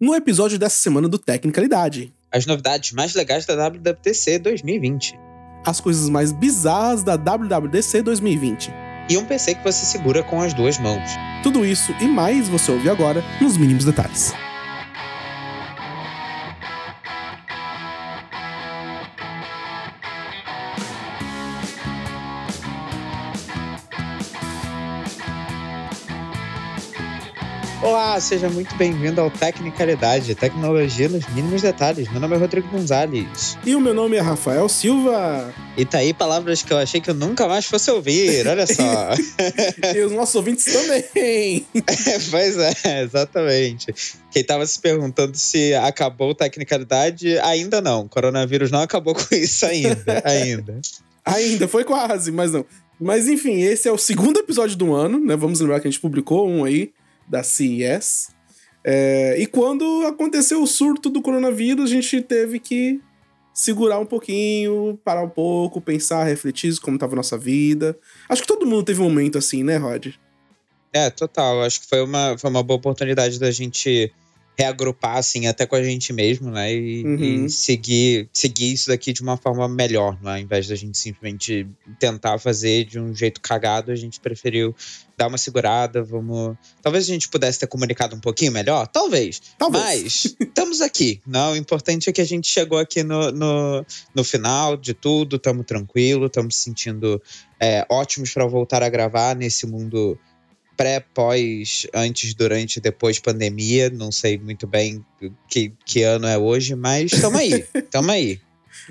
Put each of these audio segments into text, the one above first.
no episódio dessa semana do Tecnicalidade. As novidades mais legais da WWDC 2020. As coisas mais bizarras da WWDC 2020. E um PC que você segura com as duas mãos. Tudo isso e mais você ouve agora nos mínimos detalhes. Olá, seja muito bem-vindo ao Tecnicalidade, tecnologia nos mínimos detalhes. Meu nome é Rodrigo Gonzalez. E o meu nome é Rafael Silva. E tá aí palavras que eu achei que eu nunca mais fosse ouvir, olha só. e os nossos ouvintes também. pois é, exatamente. Quem tava se perguntando se acabou Tecnicalidade, ainda não. O coronavírus não acabou com isso ainda, ainda. ainda, foi quase, mas não. Mas enfim, esse é o segundo episódio do ano, né? Vamos lembrar que a gente publicou um aí da CES. É, e quando aconteceu o surto do coronavírus, a gente teve que segurar um pouquinho, parar um pouco, pensar, refletir como estava a nossa vida. Acho que todo mundo teve um momento assim, né, Rod? É, total. Acho que foi uma, foi uma boa oportunidade da gente reagrupar, assim, até com a gente mesmo, né? E, uhum. e, seguir, seguir isso daqui de uma forma melhor, né? Ao invés da gente simplesmente tentar fazer de um jeito cagado, a gente preferiu dar uma segurada, vamos... Talvez a gente pudesse ter comunicado um pouquinho melhor, talvez. talvez. Mas estamos aqui, não? O importante é que a gente chegou aqui no, no, no final de tudo, estamos tranquilo, estamos se sentindo é, ótimos para voltar a gravar nesse mundo pré, pós, antes, durante, depois pandemia. Não sei muito bem que, que ano é hoje, mas tamo aí, tamo aí.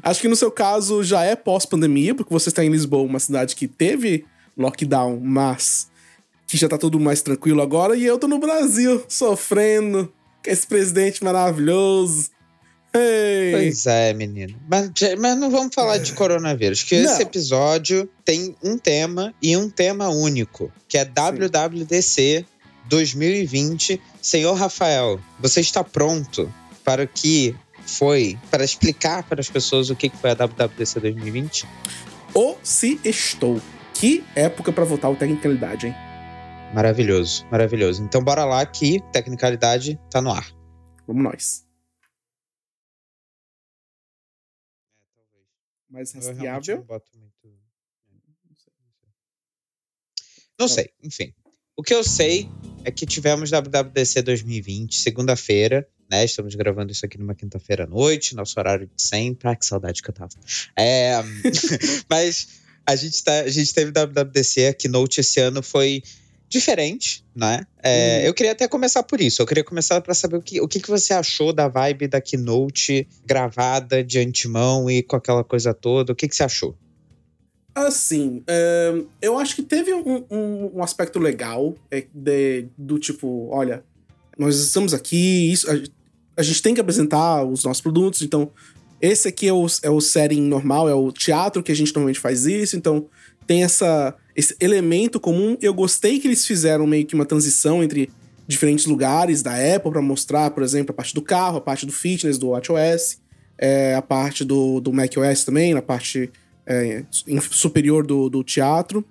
Acho que no seu caso já é pós-pandemia, porque você está em Lisboa, uma cidade que teve lockdown, mas que já tá tudo mais tranquilo agora, e eu tô no Brasil, sofrendo com esse presidente maravilhoso. Hey. Pois é, menino. Mas, mas não vamos falar de coronavírus, que não. esse episódio tem um tema e um tema único, que é WWDC 2020. Senhor Rafael, você está pronto para o que foi, para explicar para as pessoas o que foi a WWDC 2020? Ou se estou. Que época para voltar o Tecnicalidade, hein? Maravilhoso, maravilhoso. Então bora lá que Tecnicalidade tá no ar. Vamos nós. mais rastreável. Não, muito... não sei, enfim. O que eu sei é que tivemos WWDC 2020, segunda-feira, né? Estamos gravando isso aqui numa quinta-feira à noite, nosso horário de sempre. Ah, que saudade que eu tava. É, mas a gente, tá, a gente teve WWDC, a Keynote esse ano foi diferente, né? É, hum. Eu queria até começar por isso. Eu queria começar para saber o que, o que, que você achou da vibe da keynote gravada de antemão e com aquela coisa toda. O que, que você achou? Assim, é, eu acho que teve um, um, um aspecto legal é, de, do tipo, olha, nós estamos aqui, isso, a, a, gente tem que apresentar os nossos produtos, então esse aqui é o, é o setting normal, é o teatro que a gente normalmente faz isso, então tem essa, esse elemento comum. Eu gostei que eles fizeram meio que uma transição entre diferentes lugares da Apple para mostrar, por exemplo, a parte do carro, a parte do fitness do WatchOS, é, a parte do, do macOS também, na parte é, superior do, do teatro.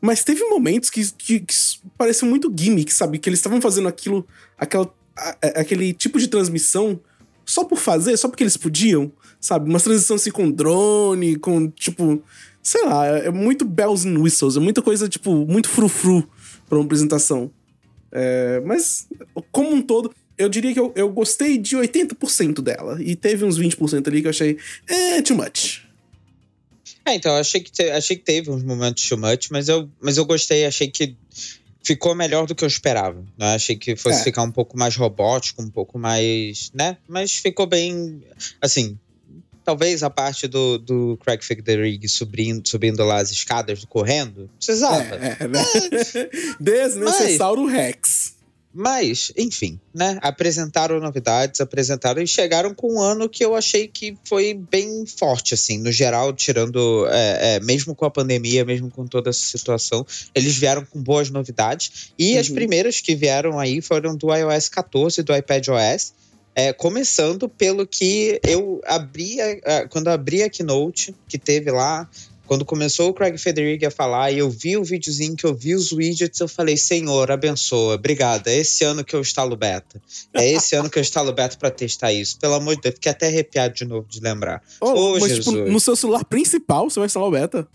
Mas teve momentos que, que, que pareceu muito gimmick, sabe? Que eles estavam fazendo aquilo, aquela, a, aquele tipo de transmissão só por fazer, só porque eles podiam, sabe? Uma transição assim com drone, com tipo sei lá, é muito bells and whistles, é muita coisa, tipo, muito frufru pra uma apresentação. É, mas, como um todo, eu diria que eu, eu gostei de 80% dela. E teve uns 20% ali que eu achei, é, too much. É, então, eu achei que, te, achei que teve uns momentos too much, mas eu, mas eu gostei, achei que ficou melhor do que eu esperava. Né? Achei que fosse é. ficar um pouco mais robótico, um pouco mais, né? Mas ficou bem, assim, Talvez a parte do, do Craig Federighi subindo, subindo lá as escadas, correndo, precisava. É, é né? Desnecessário mas, Rex. Mas, enfim, né? Apresentaram novidades, apresentaram e chegaram com um ano que eu achei que foi bem forte, assim, no geral, tirando, é, é, mesmo com a pandemia, mesmo com toda essa situação, eles vieram com boas novidades. E uhum. as primeiras que vieram aí foram do iOS 14 e do iPadOS. É, começando pelo que eu abri, quando eu abri a Keynote, que teve lá, quando começou o Craig Federighi a falar e eu vi o videozinho que eu vi os widgets, eu falei, Senhor, abençoa, obrigada. É esse ano que eu instalo beta. É esse ano que eu instalo beta para testar isso. Pelo amor de Deus, fiquei até arrepiado de novo de lembrar. Oh, mas, tipo, no seu celular principal você vai instalar o beta?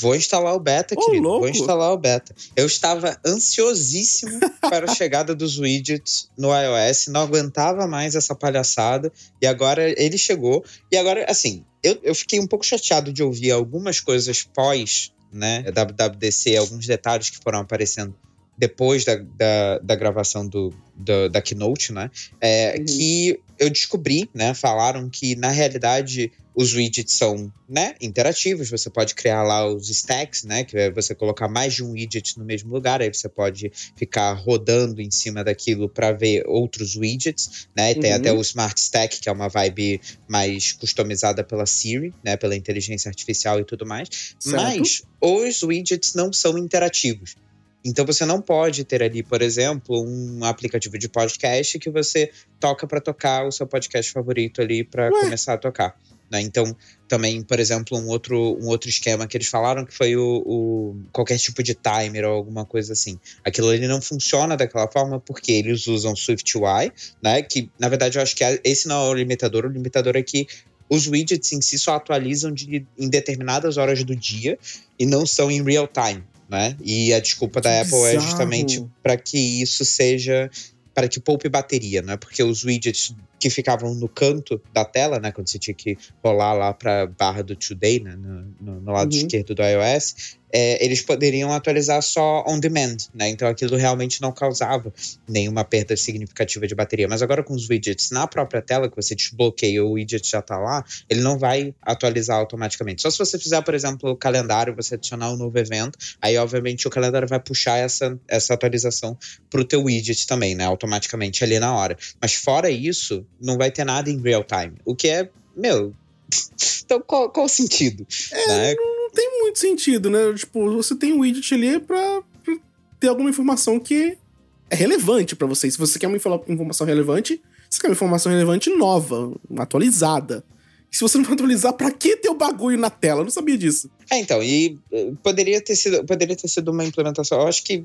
Vou instalar o beta, oh, querido. Louco. Vou instalar o beta. Eu estava ansiosíssimo para a chegada dos widgets no iOS, não aguentava mais essa palhaçada. E agora ele chegou. E agora, assim, eu, eu fiquei um pouco chateado de ouvir algumas coisas pós, né, WWDC, alguns detalhes que foram aparecendo depois da, da, da gravação do, do, da Keynote, né? É, uhum. Que eu descobri, né? Falaram que, na realidade, os widgets são né, interativos, você pode criar lá os stacks, né? Que é você colocar mais de um widget no mesmo lugar, aí você pode ficar rodando em cima daquilo para ver outros widgets, né? Tem uhum. até o Smart Stack, que é uma vibe mais customizada pela Siri, né? Pela inteligência artificial e tudo mais. Certo. Mas os widgets não são interativos. Então você não pode ter ali, por exemplo, um aplicativo de podcast que você toca para tocar o seu podcast favorito ali para começar a tocar. Né? Então, também, por exemplo, um outro, um outro esquema que eles falaram que foi o, o, qualquer tipo de timer ou alguma coisa assim. Aquilo ali não funciona daquela forma porque eles usam SwiftUI, né? Que, na verdade, eu acho que esse não é o limitador. O limitador é que os widgets em si só atualizam de, em determinadas horas do dia e não são em real time. Né? E a desculpa da Apple é justamente para que isso seja para que poupe bateria, né? Porque os widgets que ficavam no canto da tela, né? Quando você tinha que rolar lá para barra do Today, né? No, no, no lado uhum. esquerdo do iOS, é, eles poderiam atualizar só on demand, né? Então aquilo realmente não causava nenhuma perda significativa de bateria. Mas agora com os widgets na própria tela, que você desbloqueia o widget já tá lá, ele não vai atualizar automaticamente. Só se você fizer, por exemplo, o calendário, você adicionar um novo evento, aí obviamente o calendário vai puxar essa, essa atualização pro teu widget também, né? Automaticamente ali na hora. Mas fora isso, não vai ter nada em real time. O que é, meu. então qual, qual o sentido? É, né? Muito sentido, né? Tipo, você tem um widget ali pra ter alguma informação que é relevante para você. Se você quer uma informação relevante, você quer uma informação relevante nova, atualizada. E se você não atualizar, pra que ter o bagulho na tela? Eu não sabia disso. É, então, e eh, poderia ter sido, poderia ter sido uma implementação. Eu acho que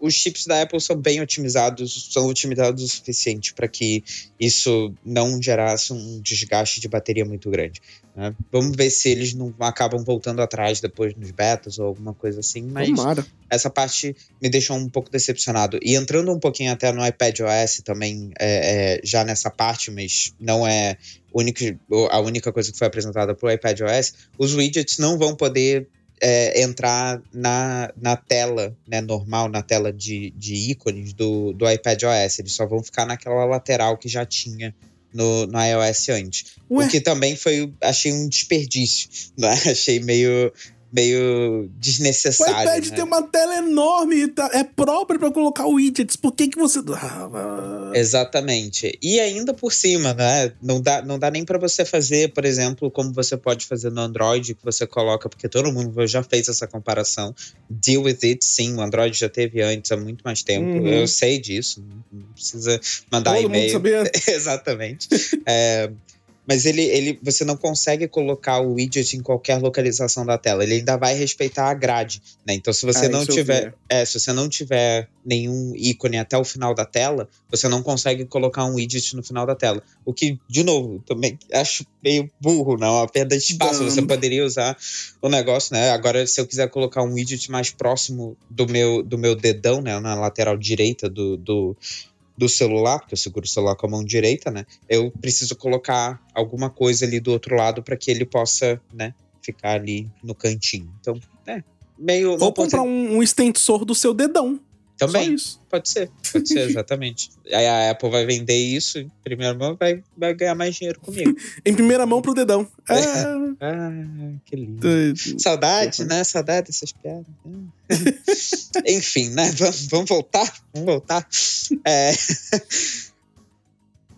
os chips da Apple são bem otimizados, são otimizados o suficiente para que isso não gerasse um desgaste de bateria muito grande. Né? Vamos ver se eles não acabam voltando atrás depois nos betas ou alguma coisa assim, mas Tomara. essa parte me deixou um pouco decepcionado. E entrando um pouquinho até no iPad OS também, é, é, já nessa parte, mas não é única, a única coisa que foi apresentada para o iPad OS, os widgets não vão poder é, entrar na, na tela né, normal, na tela de, de ícones do, do iPad OS. Eles só vão ficar naquela lateral que já tinha no, no iOS antes. Ué? O que também foi, achei um desperdício. Né? Achei meio, meio desnecessário. O iPad né? tem uma tela enorme, tá, é próprio para colocar widgets. Por que que você. Exatamente. E ainda por cima, né? Não dá, não dá nem para você fazer, por exemplo, como você pode fazer no Android, que você coloca, porque todo mundo já fez essa comparação. Deal with it, sim, o Android já teve antes, há muito mais tempo. Uhum. Eu sei disso, não precisa mandar e-mail. Exatamente. é, mas ele, ele, você não consegue colocar o widget em qualquer localização da tela. Ele ainda vai respeitar a grade, né? Então, se você ah, não tiver, é, se você não tiver nenhum ícone até o final da tela, você não consegue colocar um widget no final da tela. O que, de novo, também acho meio burro, não? Uma perda de espaço. Você poderia usar o negócio, né? Agora, se eu quiser colocar um widget mais próximo do meu, do meu dedão, né? Na lateral direita do, do do celular, porque eu seguro o celular com a mão direita, né? Eu preciso colocar alguma coisa ali do outro lado para que ele possa, né, ficar ali no cantinho. Então, é, meio. Ou comprar um, um extensor do seu dedão. Também. Pode ser, pode ser, exatamente. Aí a Apple vai vender isso em primeira mão vai, vai ganhar mais dinheiro comigo. em primeira mão pro dedão. É. Ah, que lindo. Saudade, né? Saudade dessas piadas. Enfim, né? Vamos, vamos voltar? Vamos voltar. É.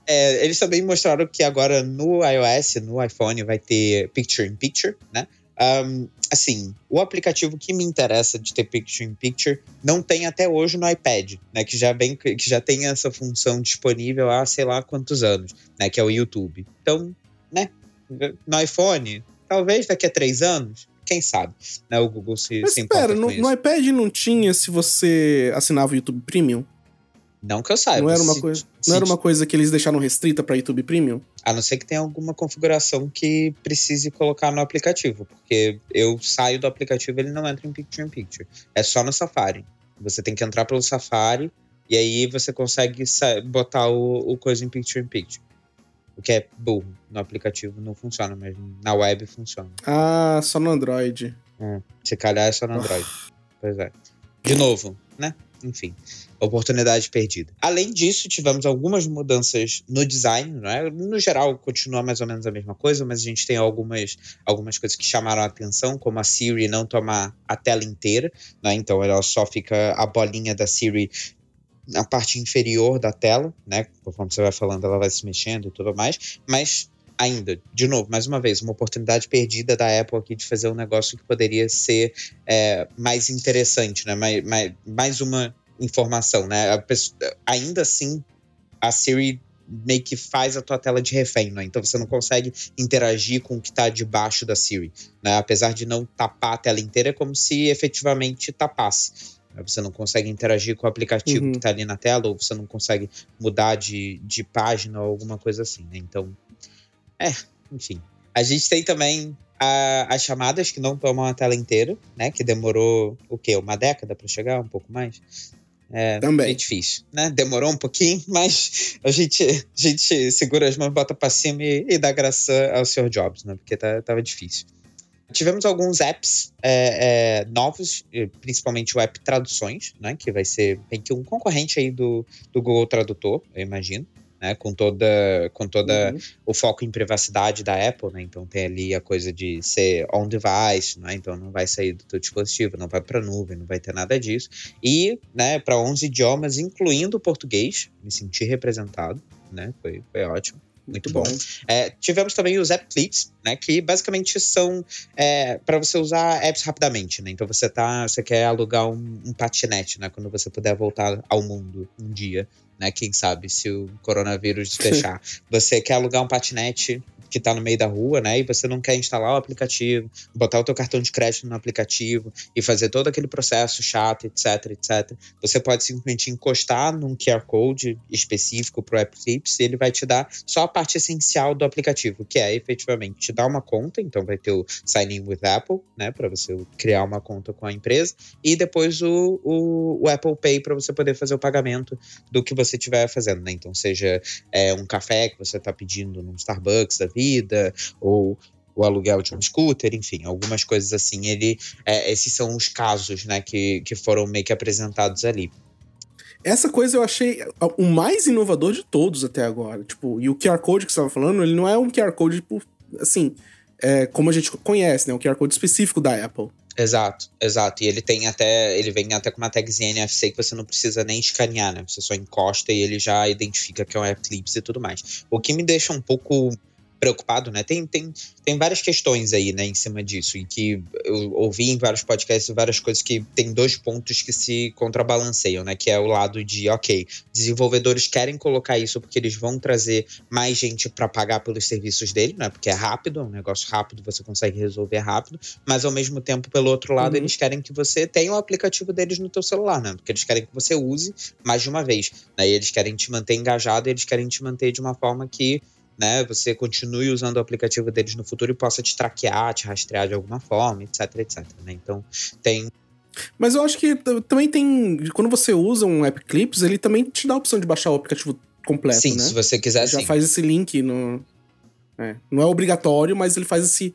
É, eles também mostraram que agora no iOS, no iPhone, vai ter Picture in Picture, né? Um, assim, o aplicativo que me interessa de ter Picture in Picture não tem até hoje no iPad, né? Que já, vem, que já tem essa função disponível há sei lá quantos anos, né? Que é o YouTube. Então, né? No iPhone, talvez daqui a três anos, quem sabe, né? O Google se, Mas se espera, no, no, iPad não tinha se você assinava o YouTube Premium? Não que eu saiba. Não era uma, se, coisa, se, não era uma coisa que eles deixaram restrita para YouTube Premium? A não ser que tenha alguma configuração que precise colocar no aplicativo, porque eu saio do aplicativo e ele não entra em Picture in Picture. É só no Safari. Você tem que entrar pelo Safari e aí você consegue botar o, o coisa em Picture in Picture. O que é burro. No aplicativo não funciona, mas na web funciona. Ah, só no Android. É, se calhar é só no Android. Pois é. De novo, né? Enfim, oportunidade perdida. Além disso, tivemos algumas mudanças no design, não é? No geral, continua mais ou menos a mesma coisa, mas a gente tem algumas, algumas coisas que chamaram a atenção, como a Siri não tomar a tela inteira, né? Então ela só fica a bolinha da Siri na parte inferior da tela, né? Conforme você vai falando, ela vai se mexendo e tudo mais, mas ainda, de novo, mais uma vez, uma oportunidade perdida da Apple aqui de fazer um negócio que poderia ser é, mais interessante, né? Mais, mais, mais uma informação, né? Pessoa, ainda assim, a Siri meio que faz a tua tela de refém, né? Então você não consegue interagir com o que está debaixo da Siri, né? Apesar de não tapar a tela inteira, é como se efetivamente tapasse. Você não consegue interagir com o aplicativo uhum. que está ali na tela, ou você não consegue mudar de, de página ou alguma coisa assim, né? Então, é, enfim. A gente tem também a, as chamadas que não tomam a tela inteira, né? Que demorou, o quê? Uma década para chegar? Um pouco mais? É, Também. É difícil, né? Demorou um pouquinho, mas a gente, a gente segura as mãos, bota pra cima e, e dá graça ao Sr. Jobs, né? Porque tá, tava difícil. Tivemos alguns apps é, é, novos, principalmente o app Traduções, né? Que vai ser que um concorrente aí do, do Google Tradutor, eu imagino. Né, com toda, com toda uhum. o foco em privacidade da Apple, né? Então tem ali a coisa de ser on device, né? Então não vai sair do teu dispositivo, não vai para nuvem, não vai ter nada disso. E, né, para 11 idiomas, incluindo o português, me senti representado, né? Foi, foi ótimo. Muito bom. É, tivemos também os app clips, né? Que basicamente são é, para você usar apps rapidamente, né? Então você tá, você quer alugar um, um patinete, né? Quando você puder voltar ao mundo um dia, né? Quem sabe se o coronavírus fechar. você quer alugar um patinete que está no meio da rua, né? E você não quer instalar o aplicativo, botar o teu cartão de crédito no aplicativo e fazer todo aquele processo chato, etc, etc. Você pode simplesmente encostar num QR Code específico para o Eclipse e ele vai te dar só a parte essencial do aplicativo, que é efetivamente te dar uma conta, então vai ter o Sign In with Apple, né? Para você criar uma conta com a empresa e depois o, o, o Apple Pay para você poder fazer o pagamento do que você estiver fazendo, né? Então, seja é, um café que você está pedindo num Starbucks da vida, vida, ou o aluguel de um scooter, enfim, algumas coisas assim. Ele, é, esses são os casos, né, que, que foram meio que apresentados ali. Essa coisa eu achei o mais inovador de todos até agora. Tipo, e o QR Code que você estava falando, ele não é um QR Code, tipo, assim, é, como a gente conhece, né? Um QR Code específico da Apple. Exato, exato. E ele tem até. Ele vem até com uma tagzinha NFC que você não precisa nem escanear, né? Você só encosta e ele já identifica que é um Eclipse e tudo mais. O que me deixa um pouco preocupado, né? Tem, tem, tem várias questões aí, né, em cima disso, e que eu ouvi em vários podcasts várias coisas que tem dois pontos que se contrabalanceiam, né? Que é o lado de, ok, desenvolvedores querem colocar isso porque eles vão trazer mais gente para pagar pelos serviços dele, né? Porque é rápido, é um negócio rápido, você consegue resolver rápido, mas ao mesmo tempo, pelo outro lado, uhum. eles querem que você tenha o aplicativo deles no teu celular, né? Porque eles querem que você use mais de uma vez, né? E eles querem te manter engajado, eles querem te manter de uma forma que né, você continue usando o aplicativo deles no futuro e possa te traquear, te rastrear de alguma forma, etc, etc. Né? Então, tem. Mas eu acho que também tem. Quando você usa um App Clips, ele também te dá a opção de baixar o aplicativo completo. Sim, né? se você quiser. Já sim. faz esse link no. É, não é obrigatório, mas ele faz esse,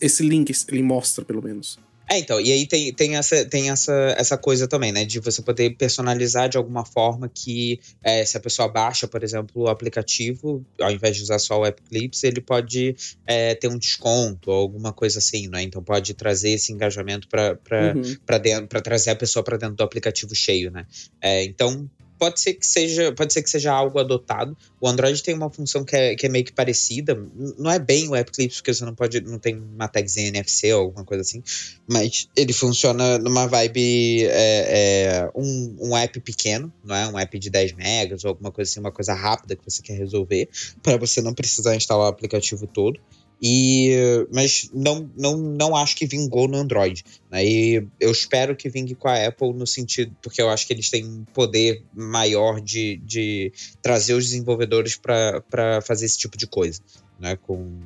esse link, ele mostra pelo menos. É, então, e aí tem, tem, essa, tem essa, essa coisa também, né? De você poder personalizar de alguma forma que é, se a pessoa baixa, por exemplo, o aplicativo, ao invés de usar só o App Clips, ele pode é, ter um desconto ou alguma coisa assim, né? Então pode trazer esse engajamento para uhum. trazer a pessoa para dentro do aplicativo cheio, né? É, então pode ser que seja, pode ser que seja algo adotado. O Android tem uma função que é, que é meio que parecida. Não é bem o App Clips, porque você não pode, não tem uma tagzinha NFC ou alguma coisa assim, mas ele funciona numa vibe é, é, um, um app pequeno, não é um app de 10 megas ou alguma coisa assim, uma coisa rápida que você quer resolver, para você não precisar instalar o aplicativo todo. E, mas não, não, não acho que vingou no Android. Né? E eu espero que vingue com a Apple no sentido, porque eu acho que eles têm um poder maior de, de trazer os desenvolvedores para fazer esse tipo de coisa. Né,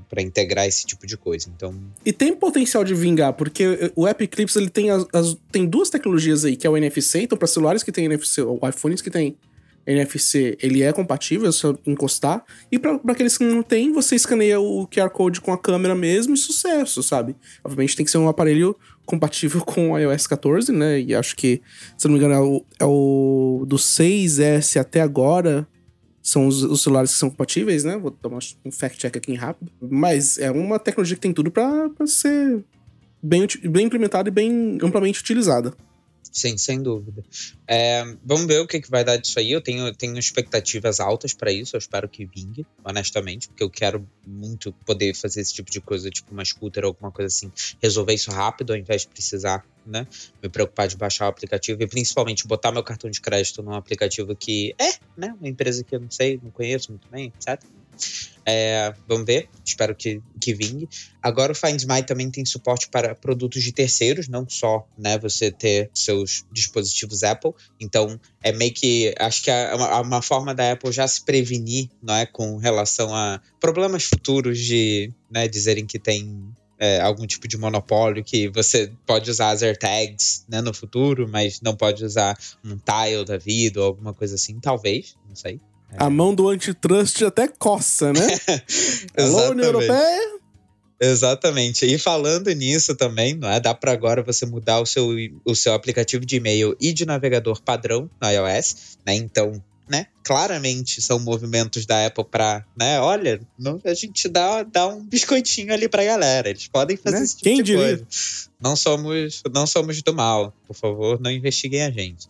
para integrar esse tipo de coisa. Então... E tem potencial de vingar, porque o App Clips ele tem, as, as, tem duas tecnologias aí, que é o NFC, então para celulares que tem NFC, ou iPhones que tem NFC, ele é compatível, é só encostar. E para aqueles que não tem, você escaneia o QR Code com a câmera mesmo e sucesso, sabe? Obviamente tem que ser um aparelho compatível com o iOS 14, né? E acho que, se não me engano, é o, é o do 6S até agora. São os, os, celulares que são compatíveis, né? Vou tomar um fact-check aqui rápido. Mas é uma tecnologia que tem tudo para ser bem, bem implementada e bem amplamente utilizada. Sim, sem dúvida. É, vamos ver o que, que vai dar disso aí. Eu tenho, tenho expectativas altas para isso. Eu espero que vingue, honestamente, porque eu quero muito poder fazer esse tipo de coisa, tipo uma scooter ou alguma coisa assim, resolver isso rápido ao invés de precisar, né? Me preocupar de baixar o aplicativo e principalmente botar meu cartão de crédito num aplicativo que é, né? Uma empresa que eu não sei, não conheço muito bem, etc. É, vamos ver, espero que, que vingue. Agora o Find My também tem suporte para produtos de terceiros, não só né, você ter seus dispositivos Apple. Então é meio que acho que é uma, uma forma da Apple já se prevenir, não é, com relação a problemas futuros de né, dizerem que tem é, algum tipo de monopólio que você pode usar as AirTags né, no futuro, mas não pode usar um tile da vida ou alguma coisa assim, talvez, não sei. A mão do antitrust até coça, né? Alô, União Europeia? Exatamente. E falando nisso também, não é? Dá para agora você mudar o seu, o seu aplicativo de e-mail e de navegador padrão no iOS, né? Então, né? Claramente são movimentos da Apple para, né? Olha, não, a gente dá, dá um biscoitinho ali pra galera. Eles podem fazer né? esse tipo Quem de diria? coisa. Não somos, não somos do mal. Por favor, não investiguem a gente.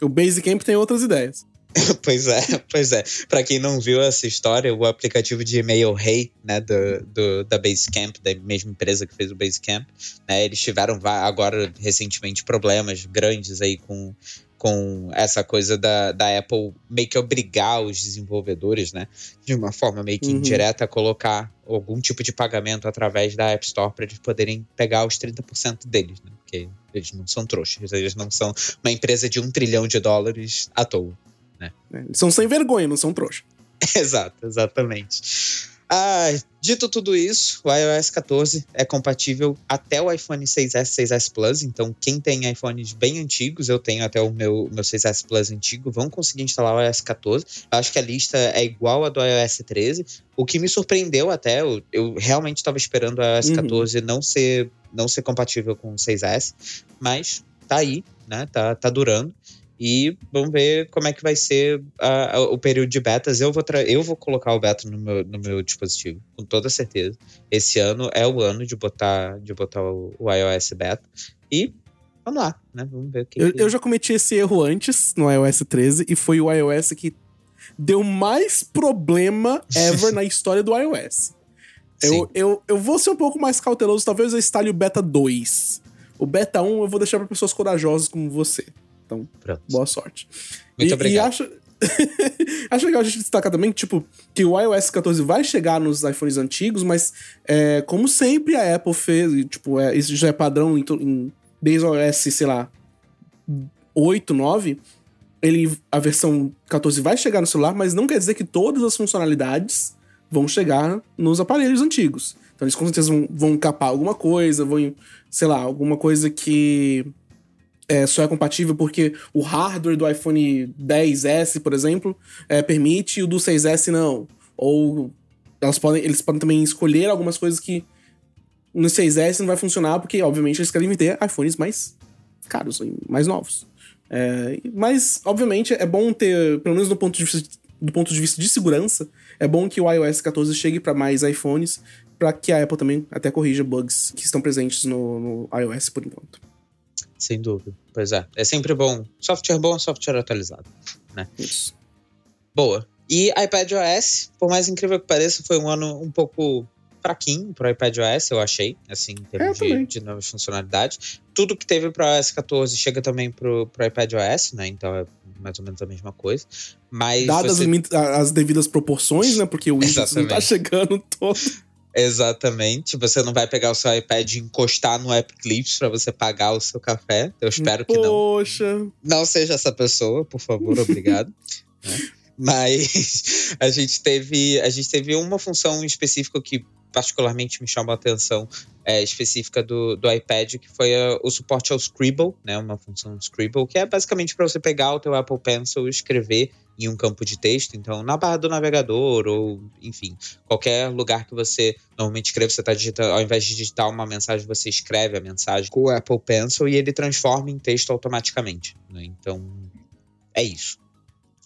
O Basecamp tem outras ideias. pois é, pois é. Para quem não viu essa história, o aplicativo de e-mail Hey, né, do, do, da Basecamp, da mesma empresa que fez o Basecamp, né, eles tiveram agora recentemente problemas grandes aí com, com essa coisa da, da Apple meio que obrigar os desenvolvedores, né, de uma forma meio que uhum. indireta, a colocar algum tipo de pagamento através da App Store para eles poderem pegar os 30% deles, né, porque eles não são trouxas, eles não são uma empresa de um trilhão de dólares à toa. Né? É, eles são sem vergonha, não são trouxa. Exato, exatamente. Ah, dito tudo isso, o iOS 14 é compatível até o iPhone 6S, 6S Plus. Então, quem tem iPhones bem antigos, eu tenho até o meu, meu 6S Plus antigo, vão conseguir instalar o iOS 14. Eu acho que a lista é igual a do iOS 13. O que me surpreendeu até, eu, eu realmente estava esperando o iOS uhum. 14 não ser, não ser compatível com o 6S, mas tá aí, né? Tá, tá durando. E vamos ver como é que vai ser a, a, o período de betas. Eu vou, eu vou colocar o beta no meu, no meu dispositivo, com toda certeza. Esse ano é o ano de botar, de botar o, o iOS beta. E vamos lá, né? Vamos ver o que. Eu, que... eu já cometi esse erro antes no iOS 13 e foi o iOS que deu mais problema ever na história do iOS. Eu, eu, eu vou ser um pouco mais cauteloso, talvez eu instale o beta 2. O beta 1 eu vou deixar para pessoas corajosas como você. Então, Pronto. boa sorte. Muito e, obrigado. E acho, acho legal a gente destacar também tipo, que o iOS 14 vai chegar nos iPhones antigos, mas é, como sempre a Apple fez, tipo, é, isso já é padrão em, em, desde o iOS, sei lá, 8, 9, ele, a versão 14 vai chegar no celular, mas não quer dizer que todas as funcionalidades vão chegar nos aparelhos antigos. Então eles com certeza vão, vão capar alguma coisa, vão, sei lá, alguma coisa que é, só é compatível porque o hardware do iPhone 10S, por exemplo, é, permite e o do 6S não. Ou podem, eles podem também escolher algumas coisas que no 6S não vai funcionar, porque, obviamente, eles querem vender iPhones mais caros, mais novos. É, mas, obviamente, é bom ter, pelo menos do ponto, de vista, do ponto de vista de segurança, é bom que o iOS 14 chegue para mais iPhones, para que a Apple também até corrija bugs que estão presentes no, no iOS por enquanto. Sem dúvida. Pois é. É sempre bom. Software bom, software atualizado. Né? Isso. Boa. E iPadOS, por mais incrível que pareça, foi um ano um pouco fraquinho pro iPadOS, eu achei, assim, em termos de, de, novas funcionalidades. Tudo que teve pro iOS 14 chega também pro, pro iPadOS, né? Então é mais ou menos a mesma coisa. Mas Dadas você... as devidas proporções, né? Porque o Windows não tá chegando todo. Exatamente. Você não vai pegar o seu iPad e encostar no App Clips para você pagar o seu café. Eu espero que não. Poxa. Não seja essa pessoa, por favor, obrigado. né? Mas a gente teve a gente teve uma função específica que particularmente me chamou a atenção é, específica do, do iPad, que foi a, o suporte ao Scribble, né, uma função Scribble, que é basicamente para você pegar o teu Apple Pencil e escrever em um campo de texto, então na barra do navegador ou, enfim, qualquer lugar que você normalmente escreve, você está digitando, ao invés de digitar uma mensagem, você escreve a mensagem com o Apple Pencil e ele transforma em texto automaticamente. Né? Então, é isso.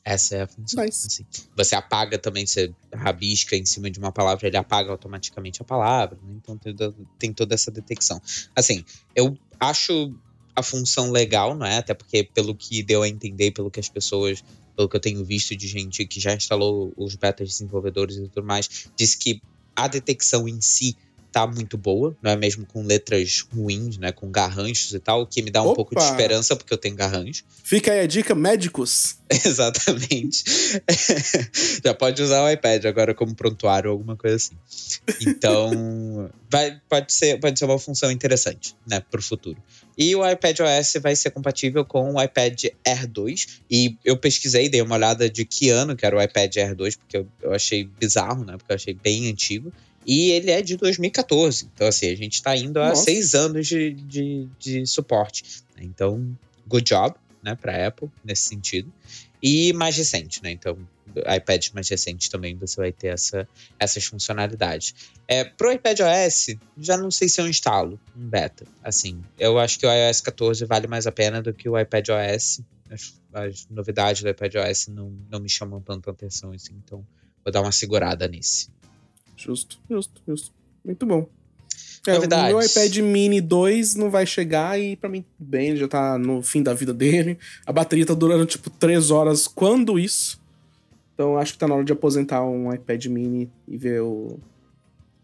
Essa é a função. Nice. Assim, você apaga também, você rabisca em cima de uma palavra, ele apaga automaticamente a palavra. Né? Então tem, tem toda essa detecção. Assim, eu acho a função legal, não é? Até porque, pelo que deu a entender, pelo que as pessoas, pelo que eu tenho visto de gente que já instalou os betas desenvolvedores e tudo mais, disse que a detecção em si tá muito boa, não é mesmo com letras ruins, né, com garranchos e tal, o que me dá um Opa. pouco de esperança porque eu tenho garrancho. Fica aí a dica médicos. Exatamente. Já pode usar o iPad agora como prontuário ou alguma coisa assim. Então, vai, pode ser, pode ser uma função interessante, né, para o futuro. E o iPad OS vai ser compatível com o iPad Air 2. E eu pesquisei, dei uma olhada de que ano que era o iPad Air 2, porque eu, eu achei bizarro, né? Porque eu achei bem antigo. E ele é de 2014. Então, assim, a gente está indo Nossa. a seis anos de, de, de suporte. Então, good job, né, para Apple nesse sentido. E mais recente, né? Então, iPad mais recente também você vai ter essa, essas funcionalidades. É, pro iPad OS, já não sei se eu instalo um beta. Assim, eu acho que o iOS 14 vale mais a pena do que o iPad OS. As, as novidades do iPad OS não, não me chamam tanto atenção assim, então vou dar uma segurada nesse. Justo, justo, justo. Muito bom. É, o meu iPad mini 2 não vai chegar e para mim, bem, ele já tá no fim da vida dele. A bateria tá durando tipo 3 horas quando isso. Então acho que tá na hora de aposentar um iPad mini e ver o.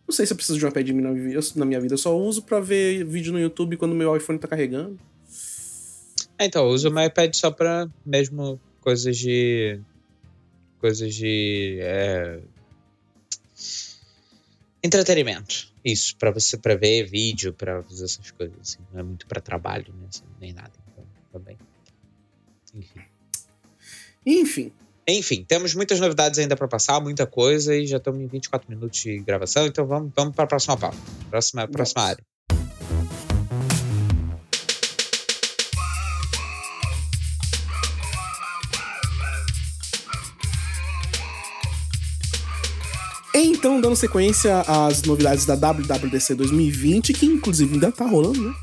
Não sei se eu preciso de um iPad mini na minha vida, eu só uso para ver vídeo no YouTube quando meu iPhone tá carregando. É, então, eu uso o meu iPad só pra mesmo coisas de. coisas de. É, Entretenimento. Isso, para você pra ver vídeo, para fazer essas coisas. Assim. Não é muito para trabalho, né? Assim, nem nada. Então, também. Enfim. Enfim. Enfim, temos muitas novidades ainda para passar, muita coisa, e já estamos em 24 minutos de gravação, então vamos, vamos para a próxima pauta. Próxima, próxima área. Então, dando sequência às novidades da WWDC 2020, que inclusive ainda tá rolando, né?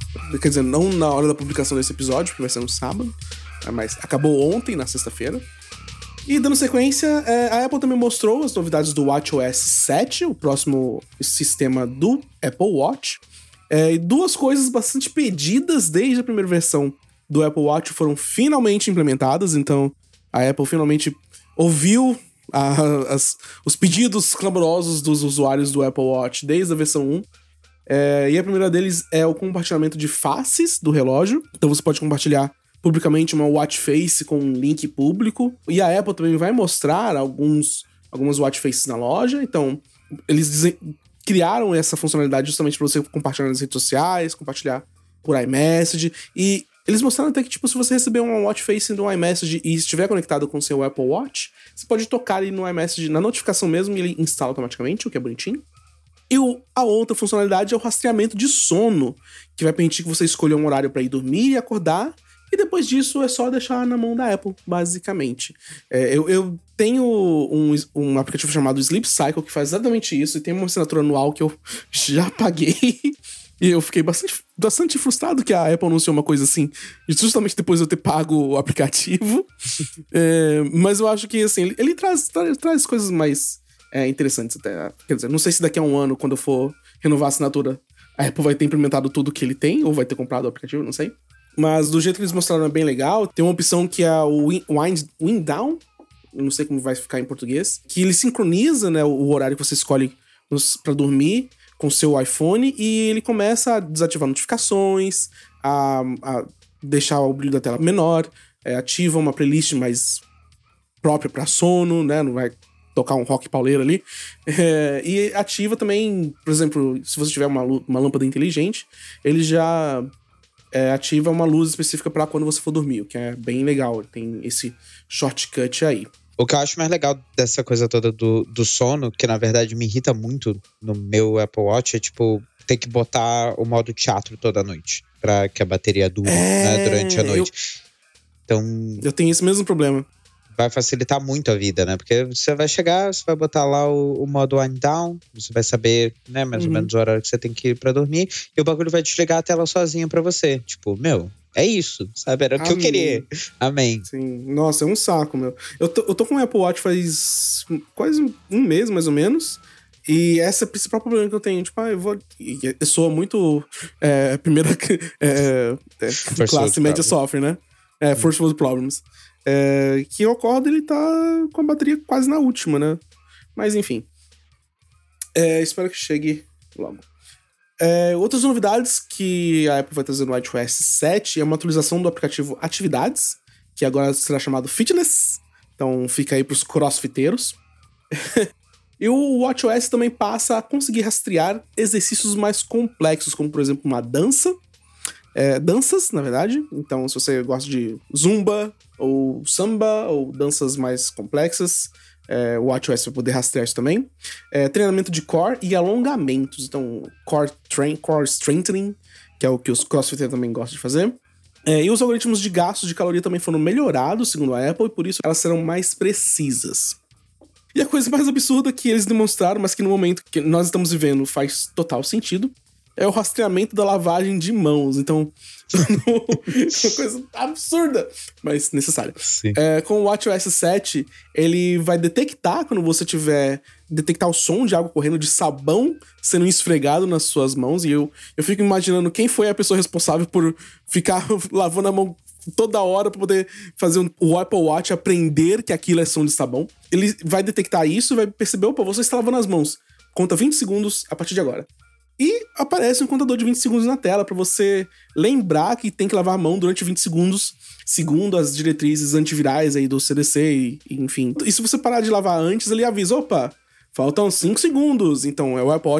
Quer dizer, não na hora da publicação desse episódio, porque vai ser no sábado, né? mas acabou ontem, na sexta-feira. E dando sequência, é, a Apple também mostrou as novidades do WatchOS 7, o próximo sistema do Apple Watch. É, e duas coisas bastante pedidas desde a primeira versão do Apple Watch foram finalmente implementadas, então a Apple finalmente ouviu a, as, os pedidos clamorosos dos usuários do Apple Watch desde a versão 1. É, e a primeira deles é o compartilhamento de faces do relógio. Então você pode compartilhar publicamente uma watch face com um link público. E a Apple também vai mostrar alguns, algumas watch faces na loja. Então eles criaram essa funcionalidade justamente para você compartilhar nas redes sociais, compartilhar por iMessage. E eles mostraram até que, tipo, se você receber uma watch face do iMessage e estiver conectado com o seu Apple Watch, você pode tocar ali no iMessage na notificação mesmo e ele instala automaticamente, o que é bonitinho. E a outra funcionalidade é o rastreamento de sono, que vai permitir que você escolha um horário para ir dormir e acordar. E depois disso é só deixar na mão da Apple, basicamente. É, eu, eu, tenho um, um aplicativo chamado Sleep Cycle que faz exatamente isso, e tem uma assinatura anual que eu já paguei. E eu fiquei bastante, bastante frustrado que a Apple anunciou uma coisa assim, justamente depois de eu ter pago o aplicativo. é, mas eu acho que, assim, ele, ele traz, traz, traz, coisas mais é, interessantes até. Quer dizer, não sei se daqui a um ano, quando eu for renovar a assinatura, a Apple vai ter implementado tudo que ele tem, ou vai ter comprado o aplicativo, não sei. Mas do jeito que eles mostraram é bem legal. Tem uma opção que é o Wind, wind Down, não sei como vai ficar em português, que ele sincroniza né, o horário que você escolhe para dormir com seu iPhone e ele começa a desativar notificações, a, a deixar o brilho da tela menor, é, ativa uma playlist mais própria para sono, né? Não vai tocar um rock pauleiro ali. É, e ativa também, por exemplo, se você tiver uma, uma lâmpada inteligente, ele já é, ativa uma luz específica para quando você for dormir, o que é bem legal. Tem esse shortcut aí. O que eu acho mais legal dessa coisa toda do, do sono, que na verdade me irrita muito no meu Apple Watch, é tipo ter que botar o modo teatro toda noite para que a bateria dure é, né, durante a noite. Eu, então. Eu tenho esse mesmo problema. Vai facilitar muito a vida, né? Porque você vai chegar, você vai botar lá o, o modo wind down, você vai saber, né, mais uhum. ou menos o horário que você tem que ir pra dormir, e o bagulho vai desligar a tela sozinho para você. Tipo, meu, é isso, sabe? Era o que eu queria. Amém. Sim. Nossa, é um saco, meu. Eu tô, eu tô com o Apple Watch faz quase um mês, mais ou menos. E esse é o principal problema que eu tenho. Tipo, ah, eu vou. Eu sou muito. É, primeira. É, é, classe média sofre, né? É, hum. First World Problems. É, que o acordo ele tá com a bateria quase na última, né? Mas enfim. É, espero que chegue logo. É, outras novidades que a Apple vai trazer no WatchOS 7 é uma atualização do aplicativo Atividades, que agora será chamado Fitness. Então fica aí pros crossfiteiros. e o WatchOS também passa a conseguir rastrear exercícios mais complexos, como por exemplo uma dança. É, danças, na verdade. Então, se você gosta de zumba, ou samba, ou danças mais complexas, é, o WatchOS vai poder rastrear isso também. É, treinamento de core e alongamentos. Então, core, train, core strengthening, que é o que os crossfitters também gostam de fazer. É, e os algoritmos de gastos de caloria também foram melhorados, segundo a Apple, e por isso elas serão mais precisas. E a coisa mais absurda que eles demonstraram, mas que no momento que nós estamos vivendo faz total sentido, é o rastreamento da lavagem de mãos. Então, uma coisa absurda, mas necessária. É, com o WatchOS 7, ele vai detectar quando você tiver. detectar o som de água correndo de sabão sendo esfregado nas suas mãos. E eu, eu fico imaginando quem foi a pessoa responsável por ficar lavando a mão toda hora para poder fazer um, o Apple Watch aprender que aquilo é som de sabão. Ele vai detectar isso e vai perceber: opa, você está lavando as mãos. Conta 20 segundos a partir de agora. E aparece um contador de 20 segundos na tela para você lembrar que tem que lavar a mão durante 20 segundos, segundo as diretrizes antivirais aí do CDC e, enfim. E se você parar de lavar antes, ele avisa, opa, faltam 5 segundos. Então é o Apple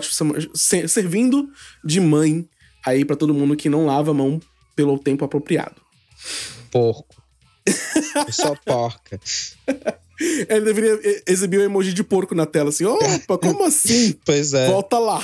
servindo de mãe aí para todo mundo que não lava a mão pelo tempo apropriado. Porco. Só porca. Ele deveria exibir o um emoji de porco na tela, assim, opa, como assim? Pois é. Volta lá.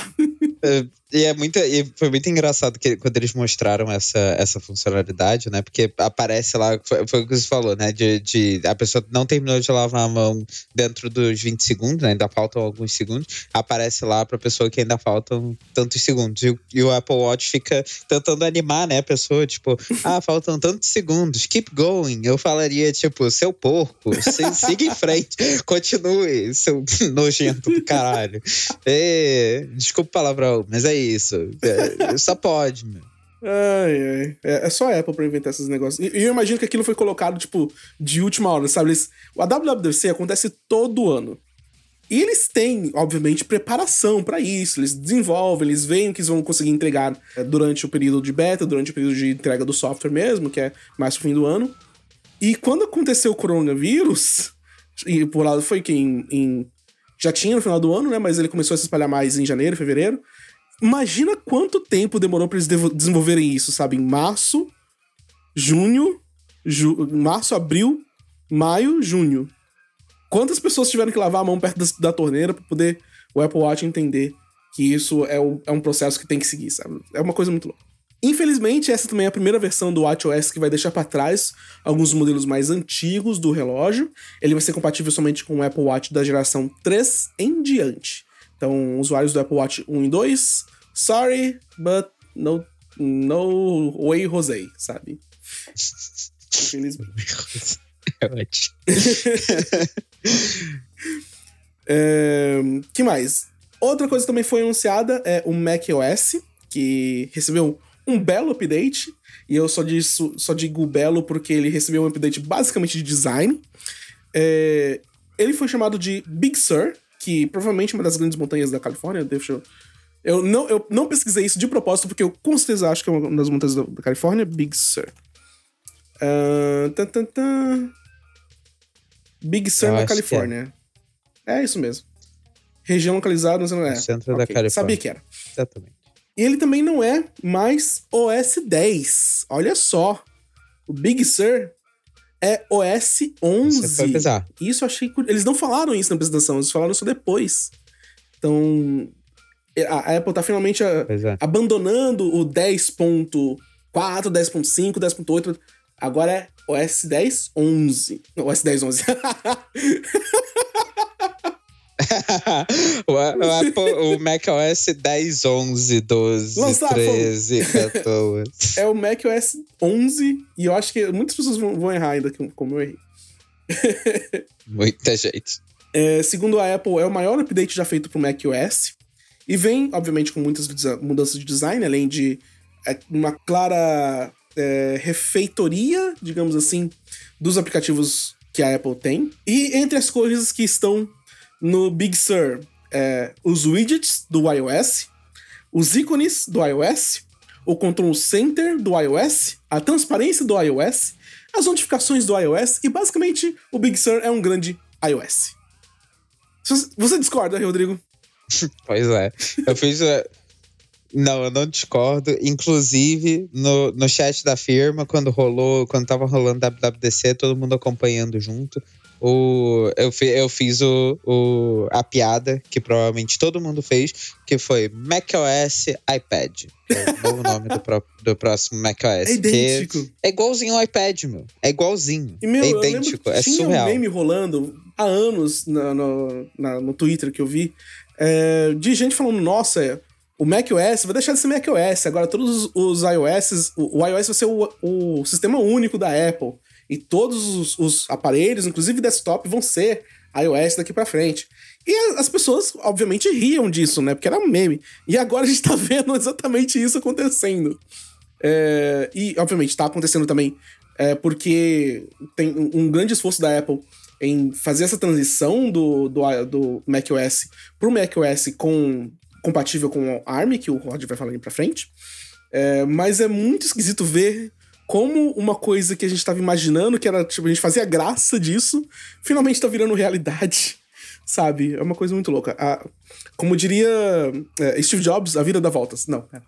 É, e é muito, e foi muito engraçado que quando eles mostraram essa, essa funcionalidade, né? Porque aparece lá, foi, foi o que você falou, né? De, de a pessoa não terminou de lavar a mão dentro dos 20 segundos, né? Ainda faltam alguns segundos. Aparece lá pra pessoa que ainda faltam tantos segundos. E, e, o Apple Watch fica tentando animar, né? A pessoa, tipo, ah, faltam tantos segundos, keep going. Eu falaria, tipo, seu porco, siga em frente, continue, seu nojento do caralho. E, desculpa o palavrão, mas é isso. É, só pode, meu. Ai, ai. É, é, só a Apple pra inventar esses negócios. E, eu imagino que aquilo foi colocado, tipo, de última hora, sabe? Eles, a WWDC acontece todo ano. E eles têm, obviamente, preparação para isso. Eles desenvolvem, eles veem o que eles vão conseguir entregar é, durante o período de beta, durante o período de entrega do software mesmo, que é mais pro fim do ano. E quando aconteceu o coronavírus, e por lado foi que em, em, já tinha no final do ano, né? Mas ele começou a se espalhar mais em janeiro, fevereiro. Imagina quanto tempo demorou para eles desenvolverem isso, sabe? Em março, junho, ju março, abril, maio, junho. Quantas pessoas tiveram que lavar a mão perto da, da torneira para poder o Apple Watch entender que isso é, o, é um processo que tem que seguir, sabe? É uma coisa muito louca. Infelizmente, essa também é a primeira versão do WatchOS que vai deixar para trás alguns modelos mais antigos do relógio. Ele vai ser compatível somente com o Apple Watch da geração 3 em diante. Então, usuários do Apple Watch 1 e 2, sorry, but no, no way José, sabe? Infelizmente. É ótimo. é, que mais? Outra coisa que também foi anunciada é o macOS, que recebeu um belo update. E eu só, disso, só digo belo porque ele recebeu um update basicamente de design. É, ele foi chamado de Big Sur, que provavelmente é uma das grandes montanhas da Califórnia. Deixa eu. Eu não, eu não pesquisei isso de propósito, porque eu com certeza acho que é uma das montanhas da, da Califórnia. Big Sur. Uh, tan, tan, tan. Big Sur eu na é. Califórnia. É isso mesmo. Região localizada, não é. centro okay. da Califórnia. Sabia que era. Exatamente. E ele também não é mais OS 10. Olha só. O Big Sur é OS 11. Isso eu achei. Eles não falaram isso na apresentação, eles falaram isso depois. Então. A Apple tá finalmente a, é. abandonando o 10.4, 10.5, 10.8. Agora é OS 10 11. OS 10 11. o, o, Apple, o Mac OS 10, 11, 12, Lançar, 13, 14. É o Mac OS 11 e eu acho que muitas pessoas vão, vão errar ainda como eu errei. Muita gente. É, segundo a Apple, é o maior update já feito pro Mac OS. E vem, obviamente, com muitas mudanças de design, além de é, uma clara é, refeitoria, digamos assim, dos aplicativos que a Apple tem. E entre as coisas que estão no Big Sur, é, os widgets do iOS, os ícones do iOS, o Control Center do iOS, a transparência do iOS, as notificações do iOS e basicamente o Big Sur é um grande iOS. Você discorda, Rodrigo? pois é. Eu fiz. Uh, não, eu não discordo. Inclusive, no, no chat da firma, quando rolou, quando tava rolando WWDC, todo mundo acompanhando junto. O, eu, fi, eu fiz o, o, a piada que provavelmente todo mundo fez, que foi macOS iPad. É o novo nome do, pro, do próximo macOS. É idêntico. É igualzinho ao iPad, meu. É igualzinho. E, meu, é idêntico. é tinha surreal. um meme rolando há anos no, no, na, no Twitter que eu vi, é, de gente falando, nossa, o macOS vai deixar de ser macOS, agora todos os, os iOS, o, o, iOS vai ser o, o sistema único da Apple. E todos os, os aparelhos, inclusive desktop, vão ser iOS daqui para frente. E as pessoas, obviamente, riam disso, né? Porque era um meme. E agora a gente tá vendo exatamente isso acontecendo. É, e, obviamente, tá acontecendo também é, porque tem um grande esforço da Apple em fazer essa transição do, do, do macOS pro macOS com, compatível com o ARM, que o Rod vai falar ali pra frente. É, mas é muito esquisito ver como uma coisa que a gente tava imaginando, que era, tipo, a gente fazia graça disso, finalmente tá virando realidade, sabe? É uma coisa muito louca. A, como diria é, Steve Jobs, a vida dá voltas. Não, é.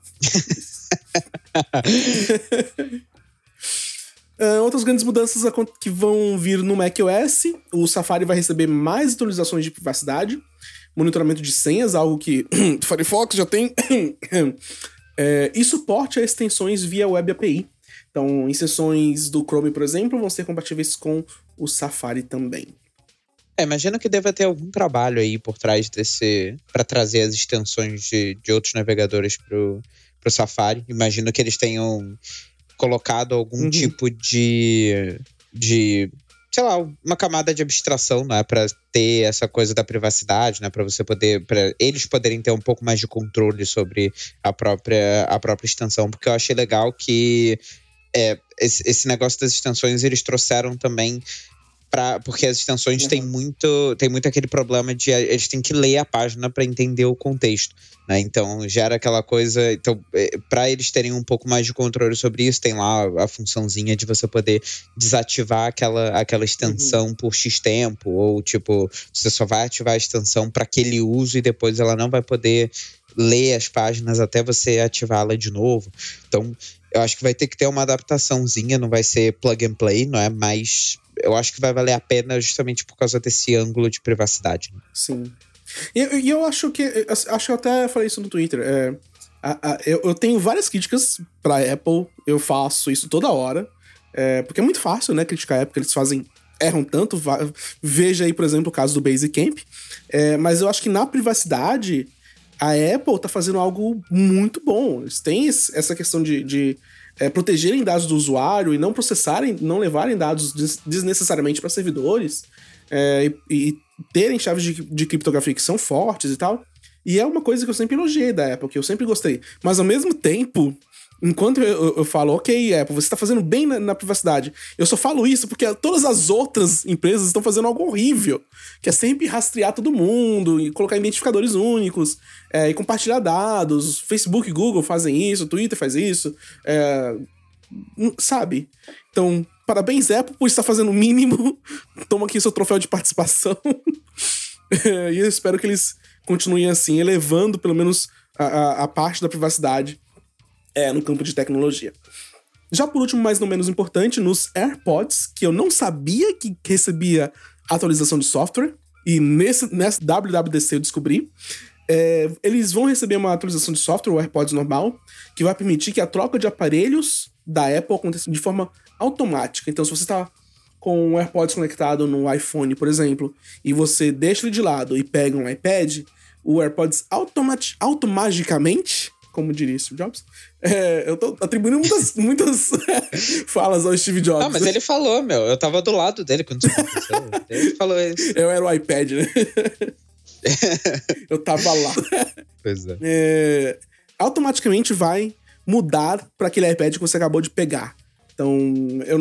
Uh, outras grandes mudanças que vão vir no macOS, o Safari vai receber mais atualizações de privacidade, monitoramento de senhas, algo que o Firefox já tem, é, e suporte a extensões via Web API. Então, extensões do Chrome, por exemplo, vão ser compatíveis com o Safari também. É, imagino que deva ter algum trabalho aí por trás desse. para trazer as extensões de, de outros navegadores pro, pro Safari. Imagino que eles tenham colocado algum uhum. tipo de, de sei lá, uma camada de abstração, né, para ter essa coisa da privacidade, né, para você poder, para eles poderem ter um pouco mais de controle sobre a própria a própria extensão, porque eu achei legal que é, esse, esse negócio das extensões eles trouxeram também Pra, porque as extensões uhum. têm muito tem muito aquele problema de eles têm que ler a página para entender o contexto né? então gera aquela coisa então é, para eles terem um pouco mais de controle sobre isso tem lá a funçãozinha de você poder desativar aquela aquela extensão uhum. por x tempo ou tipo você só vai ativar a extensão para aquele uso e depois ela não vai poder ler as páginas até você ativá-la de novo então eu acho que vai ter que ter uma adaptaçãozinha não vai ser plug and play não é mais eu acho que vai valer a pena justamente por causa desse ângulo de privacidade. Né? Sim. E, e, eu acho que. Acho que eu até falei isso no Twitter. É, a, a, eu, eu, tenho várias críticas pra Apple, eu faço isso toda hora. É, porque é muito fácil, né, criticar a Apple, eles fazem. Erram tanto. Veja aí, por exemplo, o caso do Basecamp. É, mas eu acho que na privacidade, a Apple tá fazendo algo muito bom. Eles têm essa questão de, de é, protegerem dados do usuário e não processarem, não levarem dados des desnecessariamente para servidores é, e, e, terem chaves de, de criptografia que são fortes e tal. E é uma coisa que eu sempre elogiei da Apple, que eu sempre gostei. Mas ao mesmo tempo, enquanto eu, eu, falo, ok, Apple, você está fazendo bem na, na, privacidade, eu só falo isso porque todas as outras empresas estão fazendo algo horrível, que é sempre rastrear todo mundo e colocar identificadores únicos é, e compartilhar dados. Facebook e Google fazem isso, Twitter faz isso, é, sabe? Então, parabéns, Apple, por estar fazendo o mínimo. Toma aqui seu troféu de participação. e eu espero que eles continuem assim, elevando pelo menos a, a, a parte da privacidade é, no campo de tecnologia. Já por último, mas não menos importante, nos AirPods, que eu não sabia que recebia atualização de software, e nesse, nessa WWDC eu descobri. É, eles vão receber uma atualização de software, o AirPods normal, que vai permitir que a troca de aparelhos da Apple aconteça de forma automática. Então, se você está com o AirPods conectado no iPhone, por exemplo, e você deixa ele de lado e pega um iPad, o AirPods automat automagicamente como diria Steve Jobs. É, eu tô atribuindo muitas, muitas falas ao Steve Jobs. Não, mas ele falou, meu. Eu tava do lado dele quando isso aconteceu. ele falou isso. Eu era o iPad, né? eu tava lá. Pois é. é automaticamente vai mudar para aquele iPad que você acabou de pegar. Então, eu,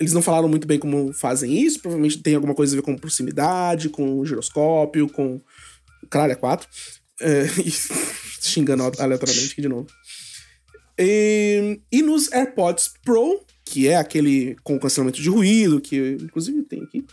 eles não falaram muito bem como fazem isso. Provavelmente tem alguma coisa a ver com proximidade, com giroscópio, com. Caralho, é 4. É, xingando aleatoriamente aqui de novo. E, e nos AirPods Pro, que é aquele com cancelamento de ruído, que inclusive tem aqui,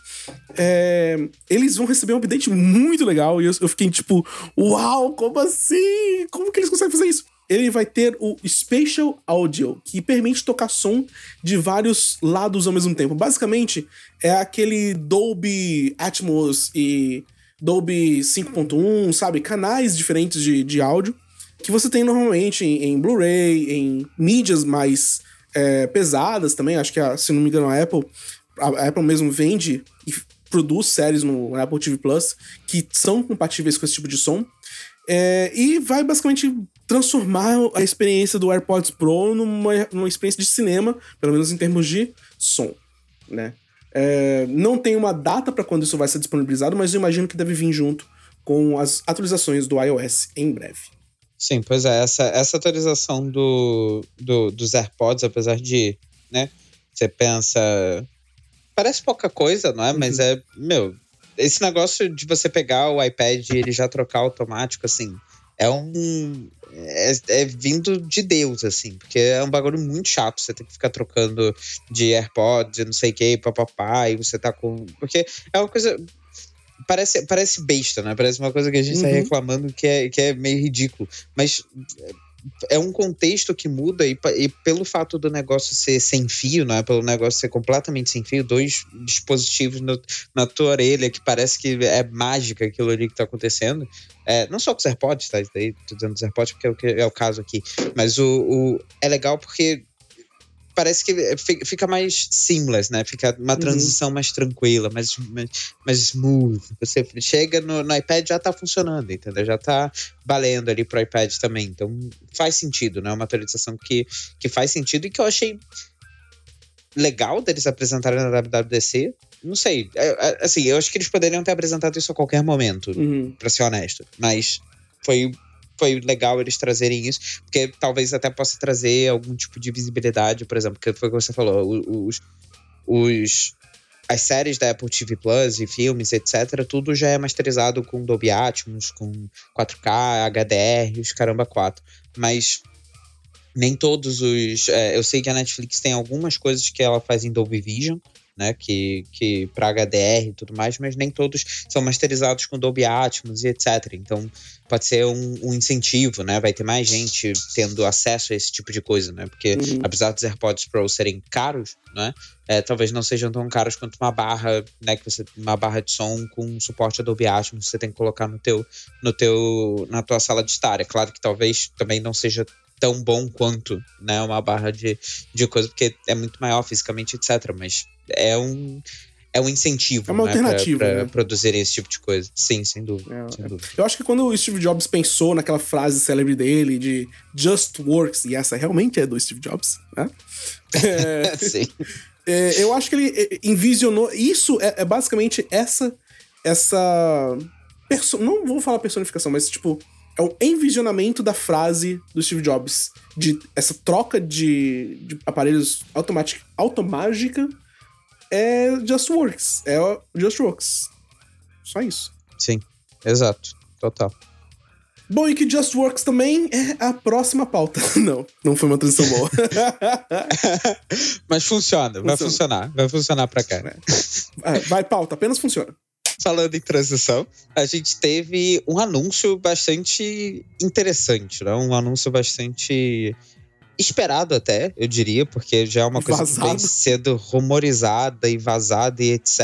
é, eles vão receber um update muito legal. E eu, eu fiquei tipo, uau, como assim? Como que eles conseguem fazer isso? ele vai ter o Spatial Audio, que permite tocar som de vários lados ao mesmo tempo. Basicamente, é aquele Dolby Atmos e Dolby 5.1, sabe? Canais diferentes de, de áudio que você tem normalmente em, em Blu-ray, em mídias mais é, pesadas também. Acho que, a, se não me engano, a Apple, a Apple mesmo vende e produz séries no Apple TV Plus que são compatíveis com esse tipo de som. É, e vai basicamente transformar a experiência do AirPods Pro numa, numa experiência de cinema, pelo menos em termos de som, né? É, não tem uma data para quando isso vai ser disponibilizado, mas eu imagino que deve vir junto com as atualizações do iOS em breve. Sim, pois é, essa, essa atualização do, do, dos AirPods, apesar de, né, você pensa. Parece pouca coisa, não é? Uhum. Mas é, meu, esse negócio de você pegar o iPad e ele já trocar automático, assim, é um. É, é, vindo de Deus, assim, porque é um bagulho muito chato. Você tem que ficar trocando de AirPods, não sei o que, papapá, e você tá com. Porque é uma coisa parece, parece besta, né? Parece uma coisa que a gente uhum. tá reclamando que é, que é meio ridículo. Mas é um contexto que muda e, e, pelo fato do negócio ser sem fio, né? Pelo negócio ser completamente sem fio, dois dispositivos no, na tua orelha que parece que é mágica aquilo ali que tá acontecendo. É, não só com os AirPods, tá? Daí, tô dizendo os AirPods porque é o, é o caso aqui. Mas o, o, é legal porque parece que fica mais seamless, né? Fica uma uhum. transição uhum. mais tranquila, mais, mais, mais, smooth. Você chega no, no iPad já tá funcionando, entendeu? Já tá valendo ali pro iPad também. Então faz sentido, né? Uma atualização que, que faz sentido e que eu achei legal deles apresentarem na WWDC. Não sei, é, é, assim, eu acho que eles poderiam ter apresentado isso a qualquer momento, uhum. pra ser honesto. Mas foi foi legal eles trazerem isso, porque talvez até possa trazer algum tipo de visibilidade, por exemplo, que foi o que você falou, os, os as séries da Apple TV Plus e filmes, etc., tudo já é masterizado com Dolby Atmos, com 4K, HDR, os caramba 4. Mas nem todos os. É, eu sei que a Netflix tem algumas coisas que ela faz em Dolby Vision, né, que, que para HDR e tudo mais, mas nem todos são masterizados com Dolby Atmos e etc. Então pode ser um, um, incentivo, né? Vai ter mais gente tendo acesso a esse tipo de coisa, né? Porque uhum. apesar dos AirPods Pro serem caros, né? É, talvez não sejam tão caros quanto uma barra, né? Que você uma barra de som com suporte a Dolby Atmos você tem que colocar no teu, no teu, na tua sala de estar. É claro que talvez também não seja tão bom quanto, né? Uma barra de, de coisa, porque é muito maior fisicamente, etc. Mas é um é um incentivo é uma né, alternativa pra, pra né? produzirem esse tipo de coisa. Sim, sem dúvida, é, sem dúvida. Eu acho que quando o Steve Jobs pensou naquela frase célebre dele de Just Works, e essa realmente é do Steve Jobs, né? É, Sim. É, eu acho que ele é, envisionou. Isso é, é basicamente essa. Essa. Perso não vou falar personificação, mas tipo. É o envisionamento da frase do Steve Jobs. De essa troca de, de aparelhos automática, automágica é Just Works. É Just Works. Só isso. Sim, exato. Total. Bom, e que Just Works também é a próxima pauta. Não, não foi uma transição boa. Mas funciona, funciona, vai funcionar. Vai funcionar pra cá. É. Vai, pauta, apenas funciona. falando em transição, a gente teve um anúncio bastante interessante, né? Um anúncio bastante esperado até, eu diria, porque já é uma coisa Vazado. que vem sendo rumorizada e vazada e etc.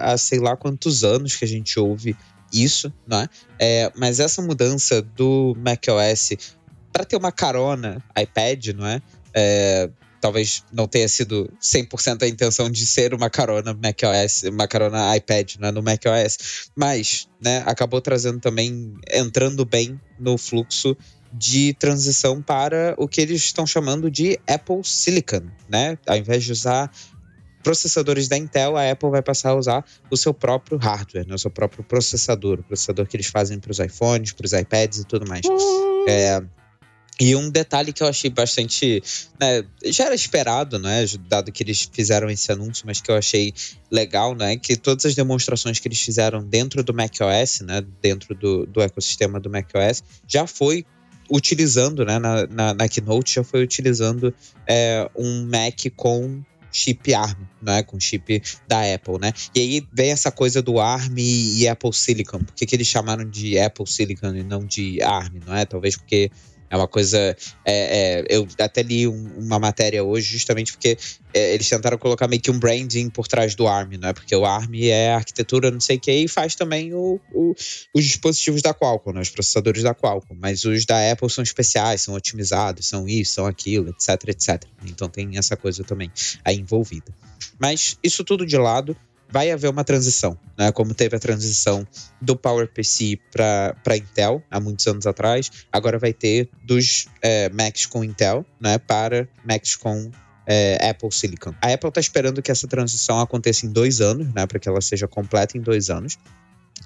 há sei lá quantos anos que a gente ouve isso, né? É, mas essa mudança do macOS para ter uma carona iPad, não é? é talvez não tenha sido 100% a intenção de ser uma carona macOS, uma carona iPad né, no macOS, mas né, acabou trazendo também, entrando bem no fluxo de transição para o que eles estão chamando de Apple Silicon, né? Ao invés de usar processadores da Intel, a Apple vai passar a usar o seu próprio hardware, né? o seu próprio processador, o processador que eles fazem para os iPhones, para os iPads e tudo mais. Uh. É, e um detalhe que eu achei bastante. Né, já era esperado, né? Dado que eles fizeram esse anúncio, mas que eu achei legal, né? Que todas as demonstrações que eles fizeram dentro do macOS, né? Dentro do, do ecossistema do macOS, já foi utilizando, né? Na, na, na Keynote, já foi utilizando é, um Mac com chip ARM, né, com chip da Apple, né? E aí vem essa coisa do ARM e, Apple Silicon. Por que, que eles chamaram de Apple Silicon e não de ARM, não é? Talvez porque é uma coisa. É, é, eu até li um, uma matéria hoje, justamente porque é, eles tentaram colocar meio que um branding por trás do ARM, né? Porque o ARM é a arquitetura, não sei o que, e faz também o, o, os dispositivos da Qualcomm, né? os processadores da Qualcomm. Mas os da Apple são especiais, são otimizados, são isso, são aquilo, etc, etc. Então tem essa coisa também aí envolvida. Mas isso tudo de lado vai haver uma transição, né? Como teve a transição do PowerPC para Intel há muitos anos atrás, agora vai ter dos é, Macs com Intel, né? Para Macs com é, Apple Silicon. A Apple está esperando que essa transição aconteça em dois anos, né? Para que ela seja completa em dois anos.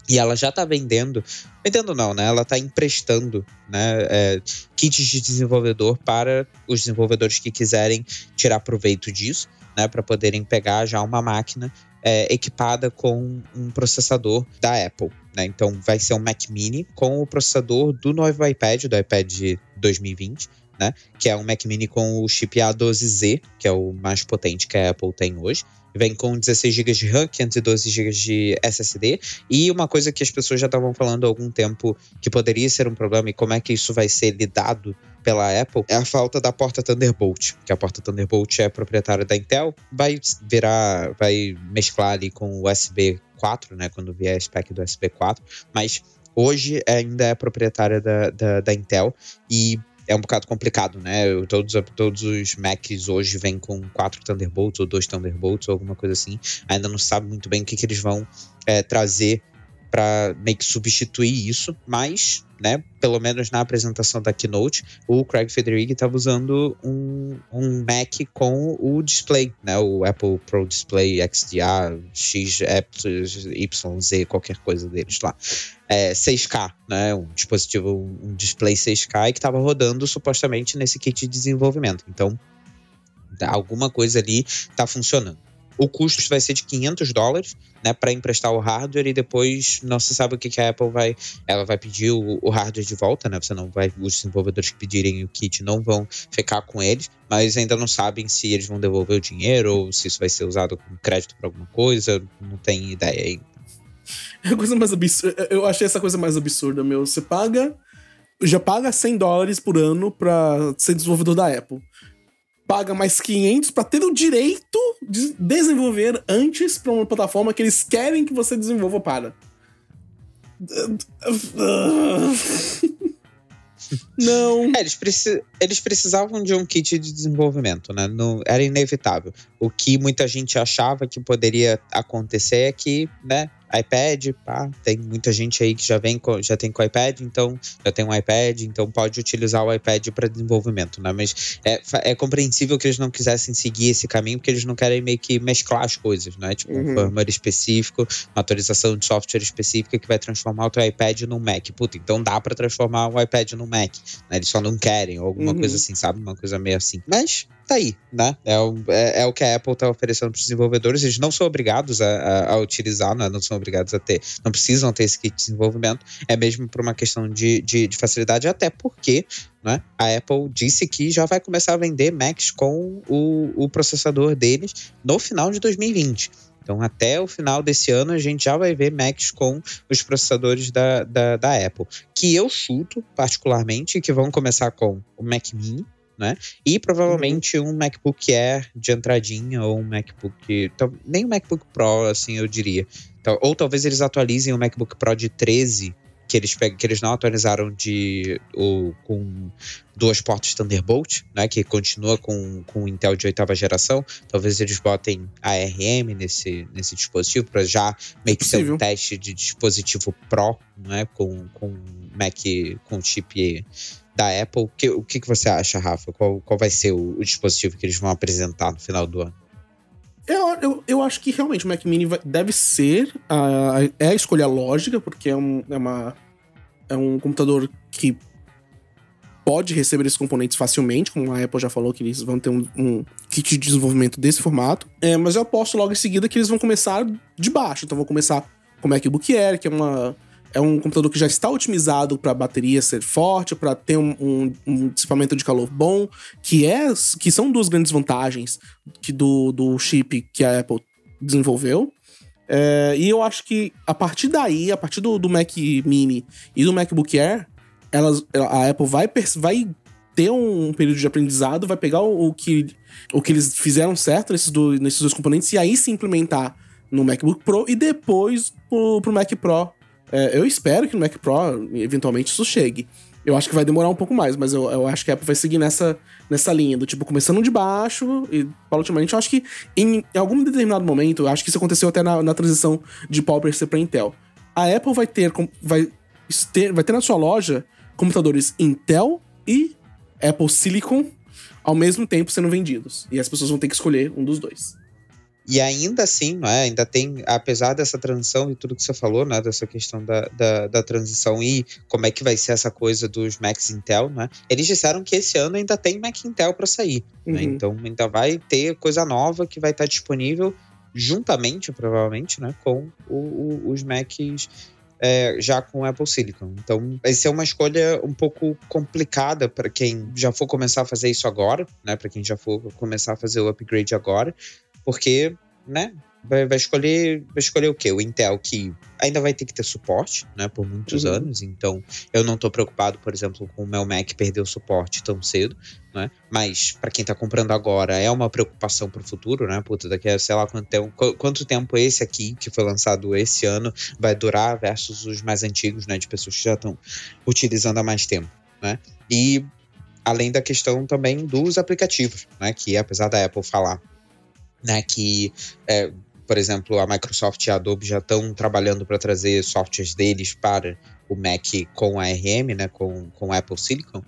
E ela já está vendendo, vendendo não, né? Ela está emprestando né, é, kits de desenvolvedor para os desenvolvedores que quiserem tirar proveito disso, né? Para poderem pegar já uma máquina é, equipada com um processador da Apple. Né? Então vai ser um Mac Mini com o processador do novo iPad, do iPad 2020. Né? Que é um Mac Mini com o chip A12Z, que é o mais potente que a Apple tem hoje. Vem com 16 GB de RAM, 512 GB de SSD. E uma coisa que as pessoas já estavam falando há algum tempo que poderia ser um problema e como é que isso vai ser lidado pela Apple é a falta da porta Thunderbolt, que a porta Thunderbolt é proprietária da Intel, vai virar, vai mesclar ali com o USB 4, né, quando vier a spec do USB 4, mas hoje ainda é proprietária da, da, da Intel e é um bocado complicado, né? Todos, todos os Macs hoje vêm com quatro Thunderbolts ou dois Thunderbolts ou alguma coisa assim. Ainda não sabe muito bem o que, que eles vão é, trazer para meio que substituir isso, mas, né, pelo menos na apresentação da Keynote, o Craig Federighi estava usando um, um Mac com o display, né, o Apple Pro Display XDA, XYZ, qualquer coisa deles lá. É, 6K, né, um dispositivo, um display 6K que estava rodando supostamente nesse kit de desenvolvimento. Então, alguma coisa ali está funcionando. O custo vai ser de 500 dólares, né, para emprestar o hardware e depois não se sabe o que, que a Apple vai. Ela vai pedir o, o, hardware de volta, né? Você não vai. Os desenvolvedores que pedirem o kit não vão ficar com eles, mas ainda não sabem se eles vão devolver o dinheiro ou se isso vai ser usado como crédito para alguma coisa. Não tem ideia ainda. É a coisa mais absurda. Eu achei essa coisa mais absurda, meu. Você paga. Já paga 100 dólares por ano pra ser desenvolvedor da Apple paga mais 500 para ter o direito de desenvolver antes para uma plataforma que eles querem que você desenvolva para. Não. É, eles, precis, eles precisavam de um kit de desenvolvimento, né? No, era inevitável. O que muita gente achava que poderia acontecer é que, né, iPad, pá, tem muita gente aí que já vem com, já tem com iPad, então já tem um iPad, então pode utilizar o iPad para desenvolvimento, né? Mas é, é compreensível que eles não quisessem seguir esse caminho, porque eles não querem meio que mesclar as coisas, né? Tipo, uhum. um firmware específico, uma atualização de software específica que vai transformar o teu iPad num Mac. Puta, então dá para transformar o iPad num Mac, né? Eles só não querem, ou alguma uhum. coisa assim, sabe? Uma coisa meio assim. Mas tá aí, né? É o, é, é o que a Apple está oferecendo para os desenvolvedores. Eles não são obrigados a, a, a utilizar, né? não são obrigados a ter, não precisam ter esse kit de desenvolvimento. É mesmo por uma questão de, de, de facilidade, até porque né? A Apple disse que já vai começar a vender Macs com o, o processador deles no final de 2020. Então, até o final desse ano, a gente já vai ver Macs com os processadores da, da, da Apple. Que eu chuto, particularmente, que vão começar com o Mac Mini, né? E provavelmente um MacBook Air de entradinha ou um MacBook. Nem um MacBook Pro, assim, eu diria. Ou talvez eles atualizem o MacBook Pro de 13 que eles, que eles não atualizaram de o, com duas portas Thunderbolt, né, que continua com, com o Intel de oitava geração. Talvez eles botem ARM nesse, nesse dispositivo para já meio que ser um teste de dispositivo Pro, né, com, com Mac com chip da Apple. Que, o que, que você acha, Rafa? Qual, qual vai ser o, o dispositivo que eles vão apresentar no final do ano? Eu, eu, eu acho que realmente o Mac Mini vai, deve ser a, é a escolha lógica, porque é, um, é, uma, é um computador que pode receber esses componentes facilmente, como a Apple já falou que eles vão ter um, um kit de desenvolvimento desse formato. É, mas eu aposto logo em seguida que eles vão começar de baixo. Então vão começar com o MacBook Air, que é uma é um computador que já está otimizado para a bateria ser forte, para ter um, um, um, dissipamento de calor bom, que é que são duas grandes vantagens que do, do chip que a Apple desenvolveu. É, e eu acho que a partir daí, a partir do, do Mac Mini e do MacBook Air, elas, a Apple vai, vai ter um período de aprendizado, vai pegar o, o, que, o que eles fizeram certo nesses, do, nesses dois componentes e aí se implementar no MacBook Pro e depois pro, pro Mac Pro é, eu espero que no Mac Pro, eventualmente, isso chegue. Eu acho que vai demorar um pouco mais, mas eu, eu acho que a Apple vai seguir nessa, nessa linha, do tipo, começando de baixo e paulatinamente. Eu acho que em, em, algum determinado momento, eu acho que isso aconteceu até na, na transição de PowerPC para Intel. A Apple vai ter, vai, ter, vai ter na sua loja computadores Intel e Apple Silicon ao mesmo tempo sendo vendidos. E as pessoas vão ter que escolher um dos dois. E ainda assim, é? ainda tem, apesar dessa transição e tudo que você falou, né, dessa questão da, da, da, transição e como é que vai ser essa coisa dos Macs Intel, né? Eles disseram que esse ano ainda tem Mac Intel para sair, né? uhum. né? Então ainda vai ter coisa nova que vai estar disponível juntamente, provavelmente, né, com o, o, os Macs é, já com Apple Silicon. Então, vai ser uma escolha um pouco complicada para quem já for começar a fazer isso agora, né? Para quem já for começar a fazer o upgrade agora, porque, né, vai, vai, escolher vai escolher o quê? O Intel que ainda vai ter que ter suporte, né, por muitos uhum. anos. Então, eu não estou preocupado, por exemplo, com o meu Mac perder o suporte tão cedo, né? Mas para quem está comprando agora é uma preocupação para o futuro, né? Puta, daqui a sei lá quanto tempo, quanto tempo esse aqui que foi lançado esse ano vai durar versus os mais antigos, né, de pessoas que já estão utilizando há mais tempo, né? E além da questão também dos aplicativos, né, que apesar da Apple falar né, que, é, por exemplo, a Microsoft e a Adobe já estão trabalhando para trazer softwares deles para o Mac com ARM, né, com, com Apple Silicon.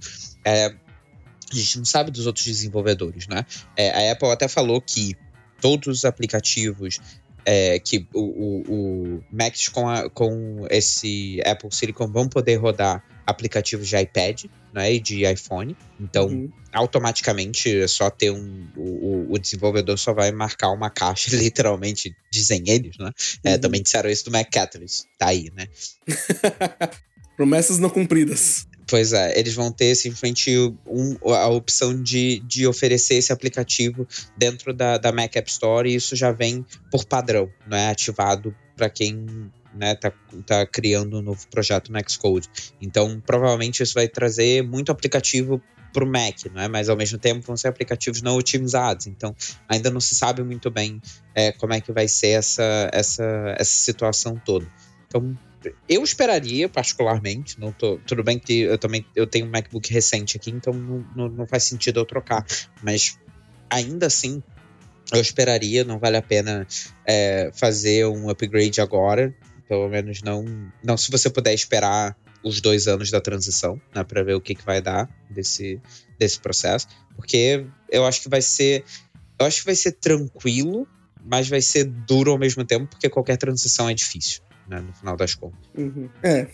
É, a gente não sabe dos outros desenvolvedores, né? É, a Apple até falou que todos os aplicativos é, que o, o, o Macs com, a, com esse Apple Silicon vão poder rodar aplicativos de iPad né, e de iPhone. Então, uhum. automaticamente, é só ter um. O, o, desenvolvedor só vai marcar uma caixa, literalmente, dizem eles, né? É, uhum. É, também disseram isso do Mac Catalyst. Tá aí, né? Promessas não cumpridas. Pois é, eles vão ter simplesmente um, a opção de, de oferecer esse aplicativo dentro da, da Mac App Store e isso já vem por padrão, não é ativado para quem né, tá, tá criando um novo projeto no Xcode. Então, provavelmente isso vai trazer muito aplicativo para o Mac, não é? Mas ao mesmo tempo vão ser aplicativos não otimizados. Então, ainda não se sabe muito bem é, como é que vai ser essa, essa, essa situação toda. Então, eu esperaria, particularmente, não tô, tudo bem que eu também eu tenho um MacBook recente aqui, então não, não, não faz sentido eu trocar. Mas ainda assim, eu esperaria, não vale a pena é, fazer um upgrade agora. Pelo menos não, não se você puder esperar os dois anos da transição, né, para ver o que, que vai dar desse, desse processo, porque eu acho que vai ser, eu acho que vai ser tranquilo, mas vai ser duro ao mesmo tempo, porque qualquer transição é difícil. Né, no final das contas. Uhum. É,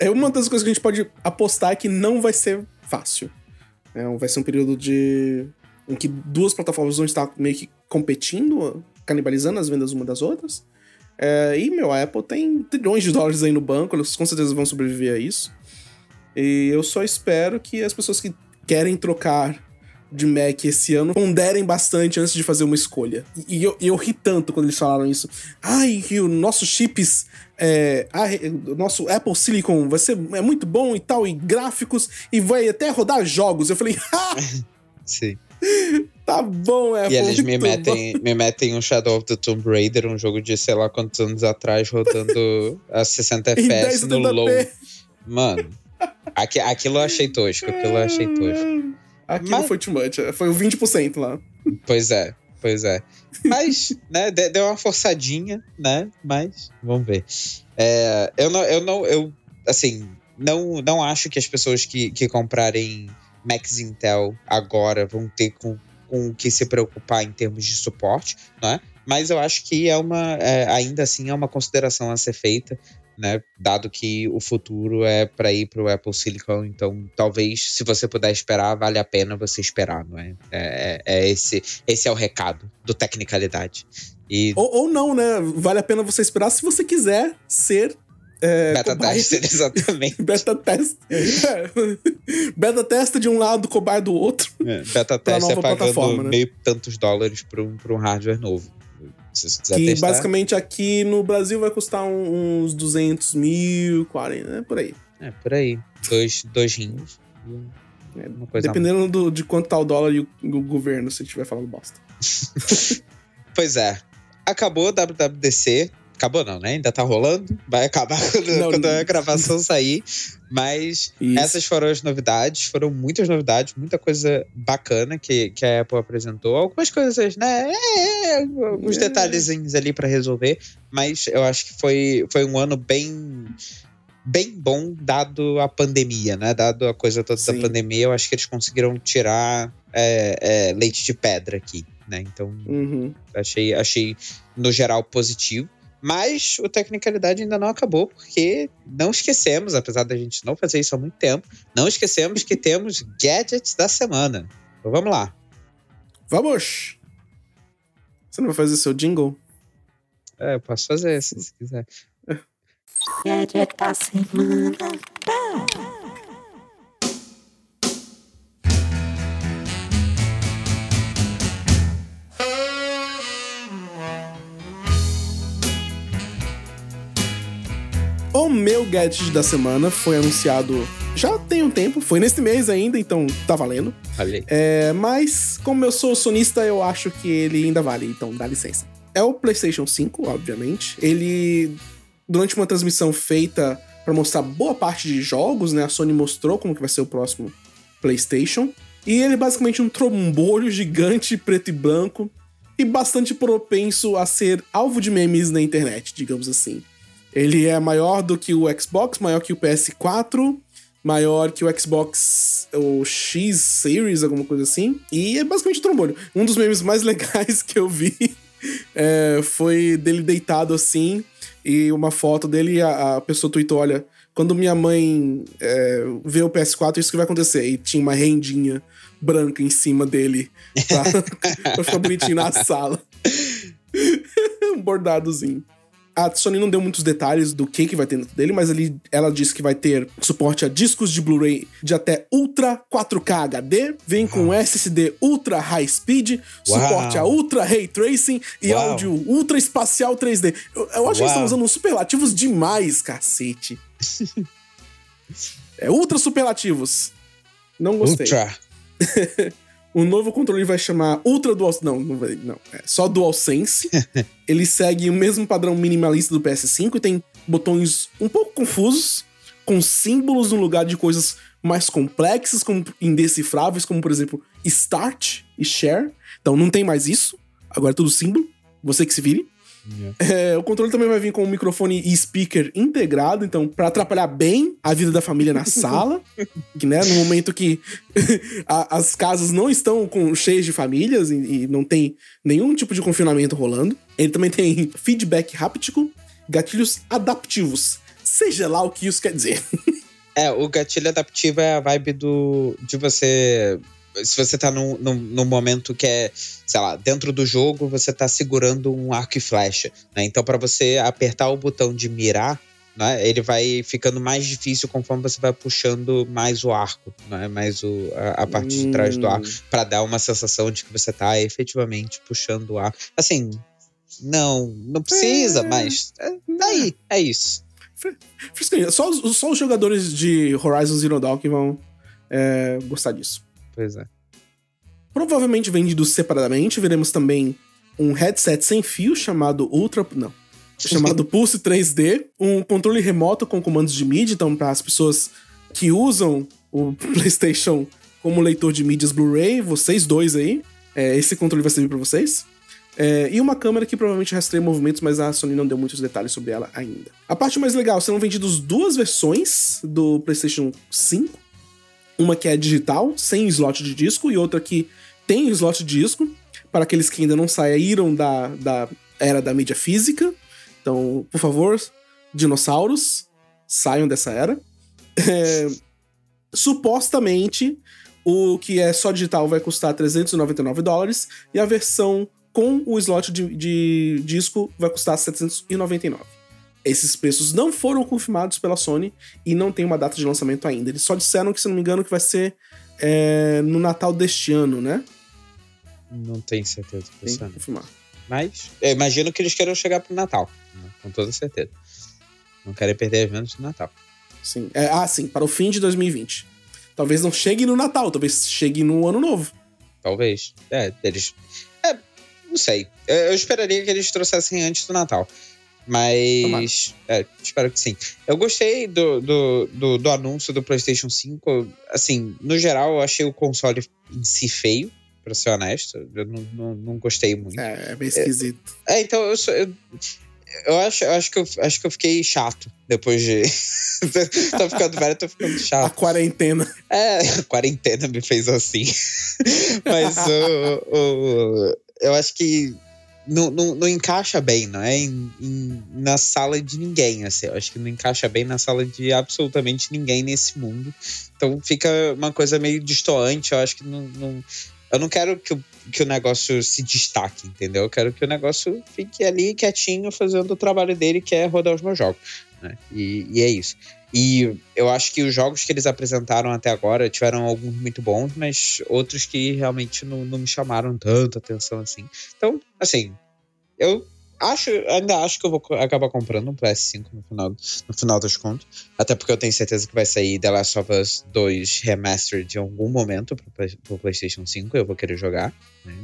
é uma das coisas que a gente pode apostar é que não vai ser fácil. É, vai ser um período de em que duas plataformas vão estar meio que competindo, canibalizando as vendas uma das outras. É, e, meu, a Apple tem trilhões de dólares aí no banco, eles com certeza vão sobreviver a isso. E eu só espero que as pessoas que querem trocar de Mac esse ano, ponderem bastante antes de fazer uma escolha. E, eu, eu ri tanto quando eles falaram isso. Ai, que os nossos chips. É, o nosso Apple Silicon vai ser é muito bom e tal, e gráficos, e vai até rodar jogos. Eu falei, ah! Sim. Tá bom, é E eles me metem, me metem um Shadow of the Tomb Raider, um jogo de sei lá quantos anos atrás, rodando a 60 FPS no low. Mano, aqui, aquilo eu achei tosco, aquilo eu achei tosco. Aquilo Mas... foi too much, foi o 20% lá. Pois é, pois é. Mas, né, deu uma forçadinha, né? Mas, vamos ver. É, eu não, eu não, eu, assim, não, não acho que as pessoas que, que comprarem Max Intel agora vão ter com, com o que se preocupar em termos de suporte, né? Mas eu acho que é uma, é, ainda assim, é uma consideração a ser feita, né? Dado que o futuro é para ir para o Apple Silicon, então talvez, se você puder esperar, vale a pena você esperar, não é? É, é, é esse, esse é o recado do Tecnicalidade. E... Ou, ou não, né? Vale a pena você esperar se você quiser ser é, beta tester, exatamente. beta teste. É. beta teste de um lado, cobaia do outro. É, beta teste é pagando né? meio tantos dólares para um, um hardware novo. Se você quiser que testar. basicamente aqui no Brasil vai custar uns 200 mil, 40, né? Por aí. É, por aí. Dois, dois rins. É, dependendo do, de quanto tá o dólar e o, o governo, se estiver falando bosta. pois é. Acabou o WWDC. Acabou não, né? Ainda tá rolando. Vai acabar quando, não, quando a gravação sair. Mas Isso. essas foram as novidades. Foram muitas novidades, muita coisa bacana que, que a Apple apresentou. Algumas coisas, né? É, é, alguns é. detalhezinhos ali para resolver. Mas eu acho que foi, foi um ano bem bem bom dado a pandemia, né? Dado a coisa toda Sim. da pandemia, eu acho que eles conseguiram tirar é, é, leite de pedra aqui, né? Então, uhum. achei, achei no geral positivo. Mas o Tecnicalidade ainda não acabou, porque não esquecemos, apesar da gente não fazer isso há muito tempo, não esquecemos que temos gadgets da semana. Então vamos lá. Vamos! Você não vai fazer seu jingle? É, eu posso fazer, se você quiser. Gadget da semana. Meu gadget da semana foi anunciado já tem um tempo, foi neste mês ainda, então tá valendo. Valeu. É, mas, como eu sou sonista, eu acho que ele ainda vale, então dá licença. É o PlayStation 5, obviamente. Ele, durante uma transmissão feita para mostrar boa parte de jogos, né? A Sony mostrou como que vai ser o próximo PlayStation. E ele é basicamente um trombolho gigante preto e branco e bastante propenso a ser alvo de memes na internet, digamos assim. Ele é maior do que o Xbox, maior que o PS4, maior que o Xbox o X Series, alguma coisa assim. E é basicamente um trombolho. Um dos memes mais legais que eu vi é, foi dele deitado assim, e uma foto dele, a, a pessoa tweetou: olha, quando minha mãe é, vê o PS4, isso que vai acontecer. E tinha uma rendinha branca em cima dele pra, pra ficar bonitinho na sala. um bordadozinho. A Sony não deu muitos detalhes do que, que vai ter dentro dele, mas ele, ela disse que vai ter suporte a discos de Blu-ray de até Ultra 4K HD, vem com SSD Ultra High Speed, Uau. suporte a Ultra Ray Tracing e Uau. áudio Ultra Espacial 3D. Eu, eu acho Uau. que eles estão usando superlativos demais, cacete. é Ultra Superlativos. Não gostei. Ultra. O novo controle vai chamar Ultra Dual... Não, não vai... Não, é só DualSense. Ele segue o mesmo padrão minimalista do PS5 e tem botões um pouco confusos, com símbolos no lugar de coisas mais complexas, como indecifráveis, como, por exemplo, Start e Share. Então não tem mais isso. Agora é tudo símbolo. Você que se vire. É, o controle também vai vir com um microfone e speaker integrado, então, para atrapalhar bem a vida da família na sala, que, né, no momento que a, as casas não estão com, cheias de famílias e, e, não tem nenhum tipo de confinamento rolando. Ele também tem feedback háptico, gatilhos adaptivos, seja lá o que isso quer dizer. é, o gatilho adaptivo é a vibe do de você se você tá num, num, num, momento que é, sei lá, dentro do jogo, você tá segurando um arco e flecha, né? Então, para você apertar o botão de mirar né? Ele vai ficando mais difícil conforme você vai puxando mais o arco, né? mais o, a, a parte hum. de trás do arco, para dar uma sensação de que você tá efetivamente puxando o arco. Assim, não, não precisa, é. mas é, daí, é isso. Só, só os jogadores de Horizon Zero Dawn que vão é, gostar disso. Pois é. Provavelmente vendidos separadamente, veremos também um headset sem fio chamado Ultra. Não. Chamado Pulse 3D, um controle remoto com comandos de mídia, então para as pessoas que usam o PlayStation como leitor de mídias Blu-ray, vocês dois aí, é, esse controle vai servir para vocês. É, e uma câmera que provavelmente rastreia movimentos, mas a Sony não deu muitos detalhes sobre ela ainda. A parte mais legal, serão vendidas duas versões do PlayStation 5. Uma que é digital, sem slot de disco, e outra que tem slot de disco, para aqueles que ainda não saíram da, da era da mídia física. Então, por favor, dinossauros, saiam dessa era. É, supostamente, o que é só digital vai custar 399 dólares e a versão com o slot de, de disco vai custar 799. Esses preços não foram confirmados pela Sony e não tem uma data de lançamento ainda. Eles só disseram que, se não me engano, que vai ser é, no Natal deste ano, né? Não tenho certeza. Tem que confirmar. Mas eu imagino que eles queiram chegar pro Natal, né? com toda certeza. Não querem perder eventos do Natal. Sim. É, ah, sim, para o fim de 2020. Talvez não chegue no Natal, talvez chegue no Ano Novo. Talvez. É, eles não sei. Eu esperaria que eles trouxessem antes do Natal. Mas. É, espero que sim. Eu gostei do, do, do, do, anúncio do PlayStation 5. Assim, no geral, eu achei o console em si feio, pra ser honesto. Eu não, não, não gostei muito. É, é bem esquisito. É, é então eu, sou, eu, eu, acho, eu, acho que eu acho que eu fiquei chato depois de. tô ficando velho, tô ficando chato. A quarentena. É, a quarentena me fez assim. Mas o, o eu acho que não, não, não, encaixa bem, não é? Em, em, na sala de ninguém, assim. Eu acho que não encaixa bem na sala de absolutamente ninguém nesse mundo. Então fica uma coisa meio distoante. Eu acho que não. não eu não quero que o, que o negócio se destaque, entendeu? Eu quero que o negócio fique ali quietinho, fazendo o trabalho dele, que é rodar os meus jogos. Né? E, e é isso. E eu acho que os jogos que eles apresentaram até agora tiveram alguns muito bons, mas outros que realmente não, não me chamaram tanta atenção assim. Então, assim, eu acho, ainda acho que eu vou acabar comprando um PS5 no final, no final das contas. Até porque eu tenho certeza que vai sair The Last of Us 2 Remastered em algum momento pro, pro PlayStation 5. Eu vou querer jogar. Né?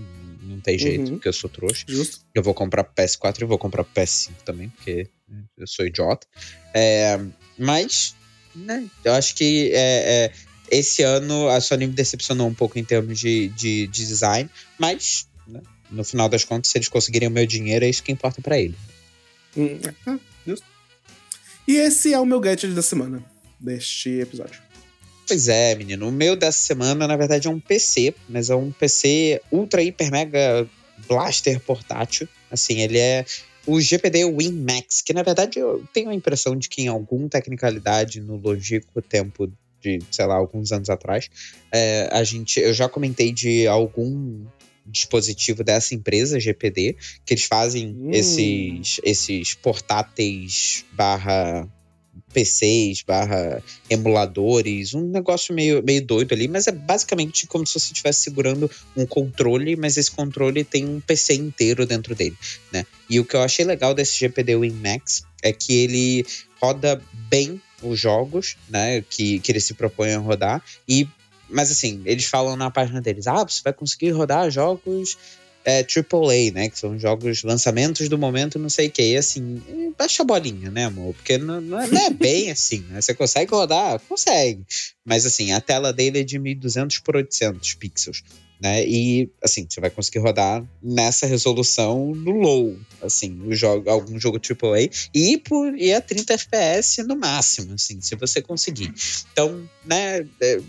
Não tem jeito, uhum. porque eu sou trouxa. Justo. Eu vou comprar PS4 e vou comprar PS5 também, porque né, eu sou idiota. É, mas, né, eu acho que é, é, esse ano a Sony me decepcionou um pouco em termos de, de, de design, mas né, no final das contas, se eles conseguirem o meu dinheiro, é isso que importa para ele. Hum, justo. E esse é o meu gadget da semana, deste episódio. Pois é, menino. O meu dessa semana, na verdade, é um PC, mas é um PC ultra, hiper, mega blaster portátil. Assim, ele é o GPD Win Max, que na verdade eu tenho a impressão de que em algum tecnicalidade no longínquo tempo de, sei lá, alguns anos atrás, é, a gente, eu já comentei de algum dispositivo dessa empresa, GPD, que eles fazem hum. esses, esses portáteis barra PCs barra emuladores, um negócio meio, meio doido ali, mas é basicamente como se você estivesse segurando um controle, mas esse controle tem um PC inteiro dentro dele, né? E o que eu achei legal desse GPD Win Max é que ele roda bem os jogos, né, que, que ele se propõe a rodar, e mas assim, eles falam na página deles, ah, você vai conseguir rodar jogos é, AAA, né? Que são jogos, lançamentos do momento, não sei o que. E assim, baixa a bolinha, né, amor? Porque não, não, é, não é bem assim, né? Você consegue rodar? Consegue. Mas assim, a tela dele é de 1200 por 800 pixels né? E assim, você vai conseguir rodar nessa resolução no low, assim, o jogo, algum jogo AAA e por e a 30 FPS no máximo, assim, se você conseguir. Então, né, é,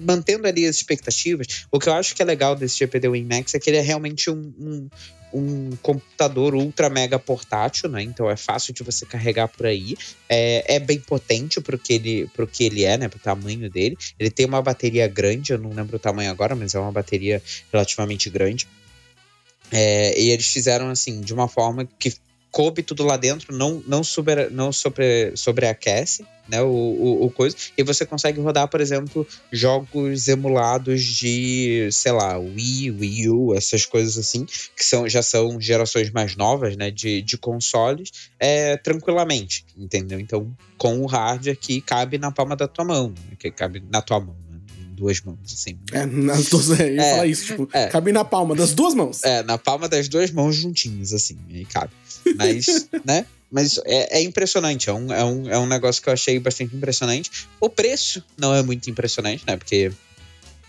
mantendo ali as expectativas, o que eu acho que é legal desse GPD Win Max é que ele é realmente um, um um computador ultra mega portátil, né? Então é fácil de você carregar por aí. É, é bem potente pro que, ele, pro que ele é, né? Pro tamanho dele. Ele tem uma bateria grande, eu não lembro o tamanho agora, mas é uma bateria relativamente grande. É, e eles fizeram assim, de uma forma que coube tudo lá dentro, não, não, super, não sobre, sobreaquece né, o, o, o, coisa. E você consegue rodar, por exemplo, jogos emulados de, sei lá, Wii, Wii U, essas coisas assim, que são, já são gerações mais novas, né, de, de consoles, é, tranquilamente, entendeu? Então, com o hardware que cabe na palma da tua mão, né, que cabe na tua mão, né, duas mãos, assim. É, nas duas, é, é, falar isso, tipo, é, cabe na palma das duas mãos. É, na palma das duas mãos juntinhas, assim, aí cabe. Mas, né? Mas é, é, impressionante, é um, é, um, é um negócio que eu achei bastante impressionante. O preço não é muito impressionante, né? Porque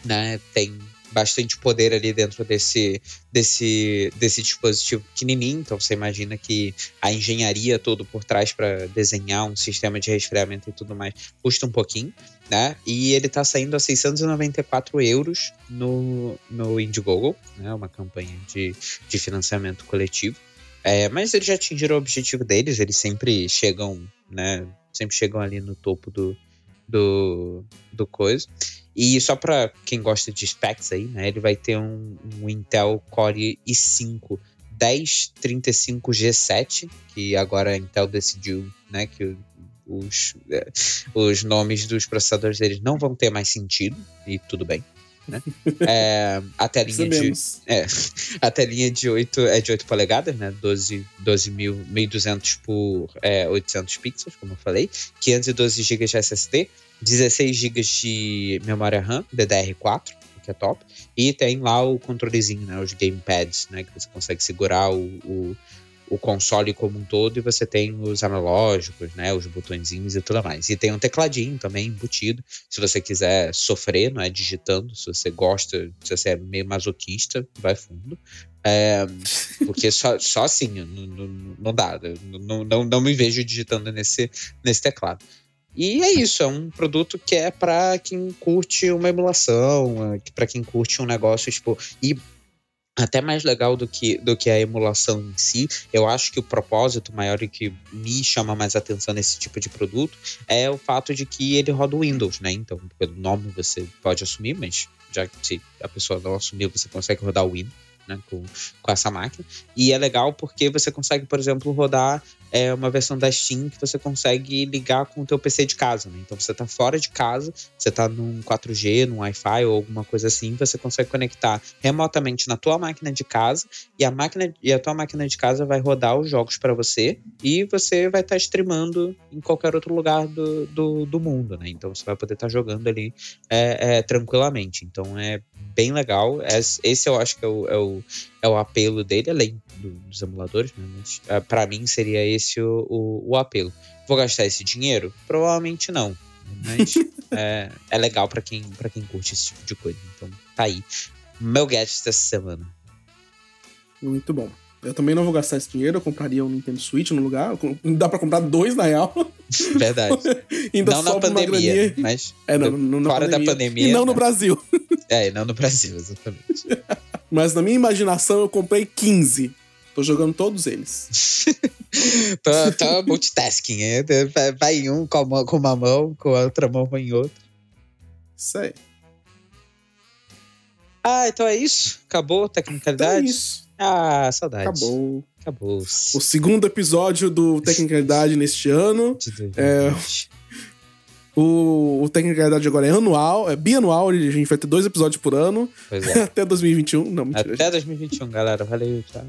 né, tem bastante poder ali dentro desse, desse, desse dispositivo pequenininho. Então você imagina que a engenharia todo por trás para desenhar um sistema de resfriamento e tudo mais custa um pouquinho, né? E ele está saindo a 694 euros no, no Indiegogo, né? Uma campanha de, de financiamento coletivo. É, mas eles já atingiram o objetivo deles, eles sempre chegam, né? Sempre chegam ali no topo do, do, do coisa. E só para quem gosta de specs aí, né? Ele vai ter um, um Intel Core i5 1035G7, que agora a Intel decidiu, né, que os, é, os nomes dos processadores deles não vão ter mais sentido, e tudo bem né? É, a telinha de é, a telinha de 8 é de 8 polegadas, né? 12 12.200 por é, 800 pixels, como eu falei, 512 GB de SSD, 16 GB de memória RAM DDR4, que é top, e tem lá o controlezinho, né? Os gamepads, né? Que você consegue segurar o, o o console como um todo e você tem os analógicos, né, os botõezinhos e tudo mais. E tem um tecladinho também embutido, se você quiser sofrer, não é digitando, se você gosta, se você é meio masoquista, vai fundo. É, porque só, só assim, não, não, não dá, não, não, não me vejo digitando nesse, nesse teclado. E é isso, é um produto que é para quem curte uma emulação, é, para quem curte um negócio, tipo, e até mais legal do que, do que a emulação em si. Eu acho que o propósito maior e que me chama mais atenção nesse tipo de produto é o fato de que ele roda Windows, né? Então, pelo nome você pode assumir, mas já que se a pessoa não assumiu, você consegue rodar o Windows né, com, com essa máquina. E é legal porque você consegue, por exemplo, rodar é, uma versão da Steam que você consegue ligar com o teu PC de casa. Né? Então você está fora de casa, você está num 4G, num Wi-Fi ou alguma coisa assim, você consegue conectar remotamente na tua máquina de casa e a máquina e a tua máquina de casa vai rodar os jogos para você e você vai estar tá streamando em qualquer outro lugar do, do, do mundo, né? Então você vai poder estar tá jogando ali é, é, tranquilamente. Então é bem legal. Esse eu acho que é o, é o, é o apelo dele, além do, dos emuladores, né? Mas uh, para mim seria esse o, o, o, apelo. Vou gastar esse dinheiro? Provavelmente não. Mas é, é legal para quem, pra quem curte esse tipo de coisa. Então tá aí. Meu gadget dessa semana. Muito bom. Eu também não vou gastar esse dinheiro, eu compraria um Nintendo Switch no lugar. Dá pra comprar dois, na real. Verdade. Ainda não na pandemia, mas é, não, não fora pandemia. da pandemia. E não no Brasil. É, e não no Brasil, exatamente. mas na minha imaginação eu comprei 15. Tô jogando todos eles. tô, tô multitasking. É, vai em um com, uma, com uma mão, com a outra mão vai em outra. Isso aí. Ah, então é isso? Acabou a tecnicalidade? Então é isso. Ah, saudade. Acabou. Acabou. O segundo episódio do Tecnicalidade neste ano. É, o, o Tecnicalidade agora é anual, é bianual, a gente vai ter dois episódios por ano. Pois é. Até 2021. Não, mentira. Até 2021, galera. Valeu, tchau.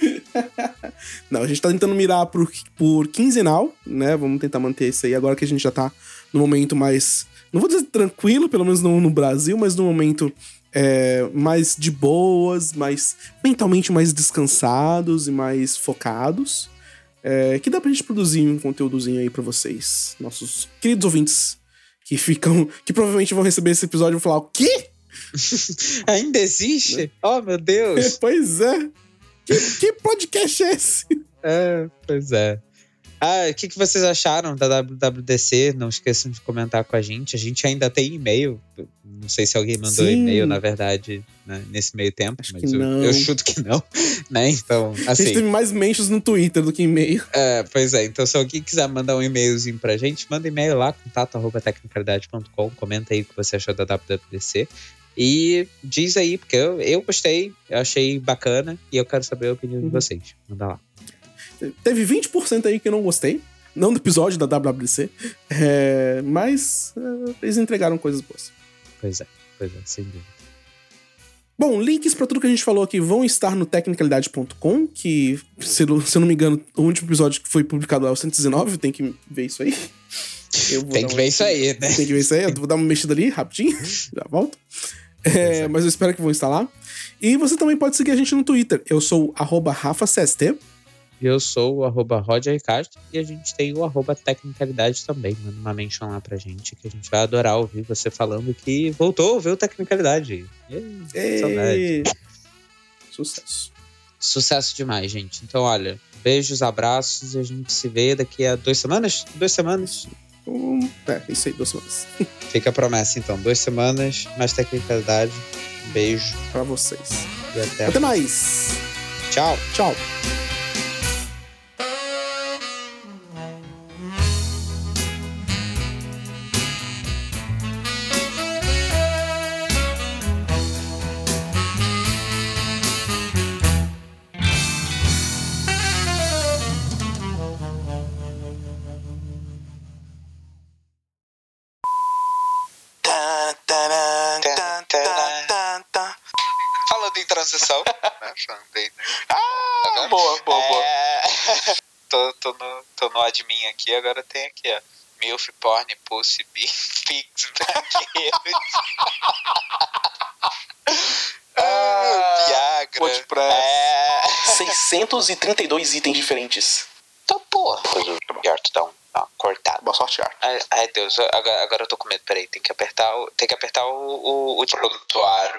Não, a gente tá tentando mirar por, por quinzenal, né? Vamos tentar manter isso aí agora que a gente já tá no momento mais. Não vou dizer tranquilo, pelo menos no, no Brasil, mas no momento é, mais de boas, mais mentalmente mais descansados e mais focados. É, que dá pra gente produzir um conteúdozinho aí para vocês, nossos queridos ouvintes, que ficam. que provavelmente vão receber esse episódio e vão falar: o quê? Ainda existe? Né? Oh, meu Deus! pois é. Que, que podcast é esse? É, pois é. Ah, o que, que vocês acharam da WWDC? Não esqueçam de comentar com a gente. A gente ainda tem e-mail. Não sei se alguém mandou e-mail, na verdade, né, nesse meio tempo, Acho mas eu, eu, chuto que não. Né? Então, assim. A gente assim teve mais mentions no Twitter do que e-mail. É, pois é. Então, se alguém quiser mandar um e-mailzinho pra gente, manda e-mail lá, contato.tecnicalidade.com. Comenta aí o que você achou da WWDC. E diz aí, porque eu, eu gostei, eu achei bacana e eu quero saber a opinião uhum. de vocês. Manda lá. Teve 20% aí que eu não gostei. Não do episódio da WWDC. É, mas é, eles entregaram coisas boas. Pois é, pois é, sem dúvida. Bom, links para tudo que a gente falou aqui vão estar no tecnicalidade.com, que, se, se eu não me engano, o último episódio que foi publicado é o 119, tem que ver isso aí. tem que ver isso aí, né? Tem que ver isso aí, eu vou dar uma mexida ali, rapidinho, já volto. É, mas eu espero que vão estar lá. E você também pode seguir a gente no Twitter. Eu sou o RafaCST. Eu sou o arroba Castro e a gente tem o arroba Tecnicalidade também. Manda uma mention lá pra gente que a gente vai adorar ouvir você falando que voltou, viu Tecnicalidade. Ei, Sucesso. Sucesso demais, gente. Então, olha, beijos, abraços e a gente se vê daqui a duas semanas? Duas semanas. Um, é, isso aí, duas semanas. Fica a promessa, então. Duas semanas, mais Tecnicalidade. Um beijo. Pra vocês. E até, até mais. Tchau. Tchau. Ah, agora, boa, boa, é... boa. tô, tô, no, tô no admin aqui, agora tem aqui, ó. Milf, porn, pussy, fix, ah, Viagra. Pode pra é... 632 itens diferentes. Tá porra. Coisa do Art dá um cortado. Boa sorte, Art. Ai, ai, Deus, agora, agora eu tô com medo. Peraí, tem que apertar o. Tem que apertar o, o, o produtuário.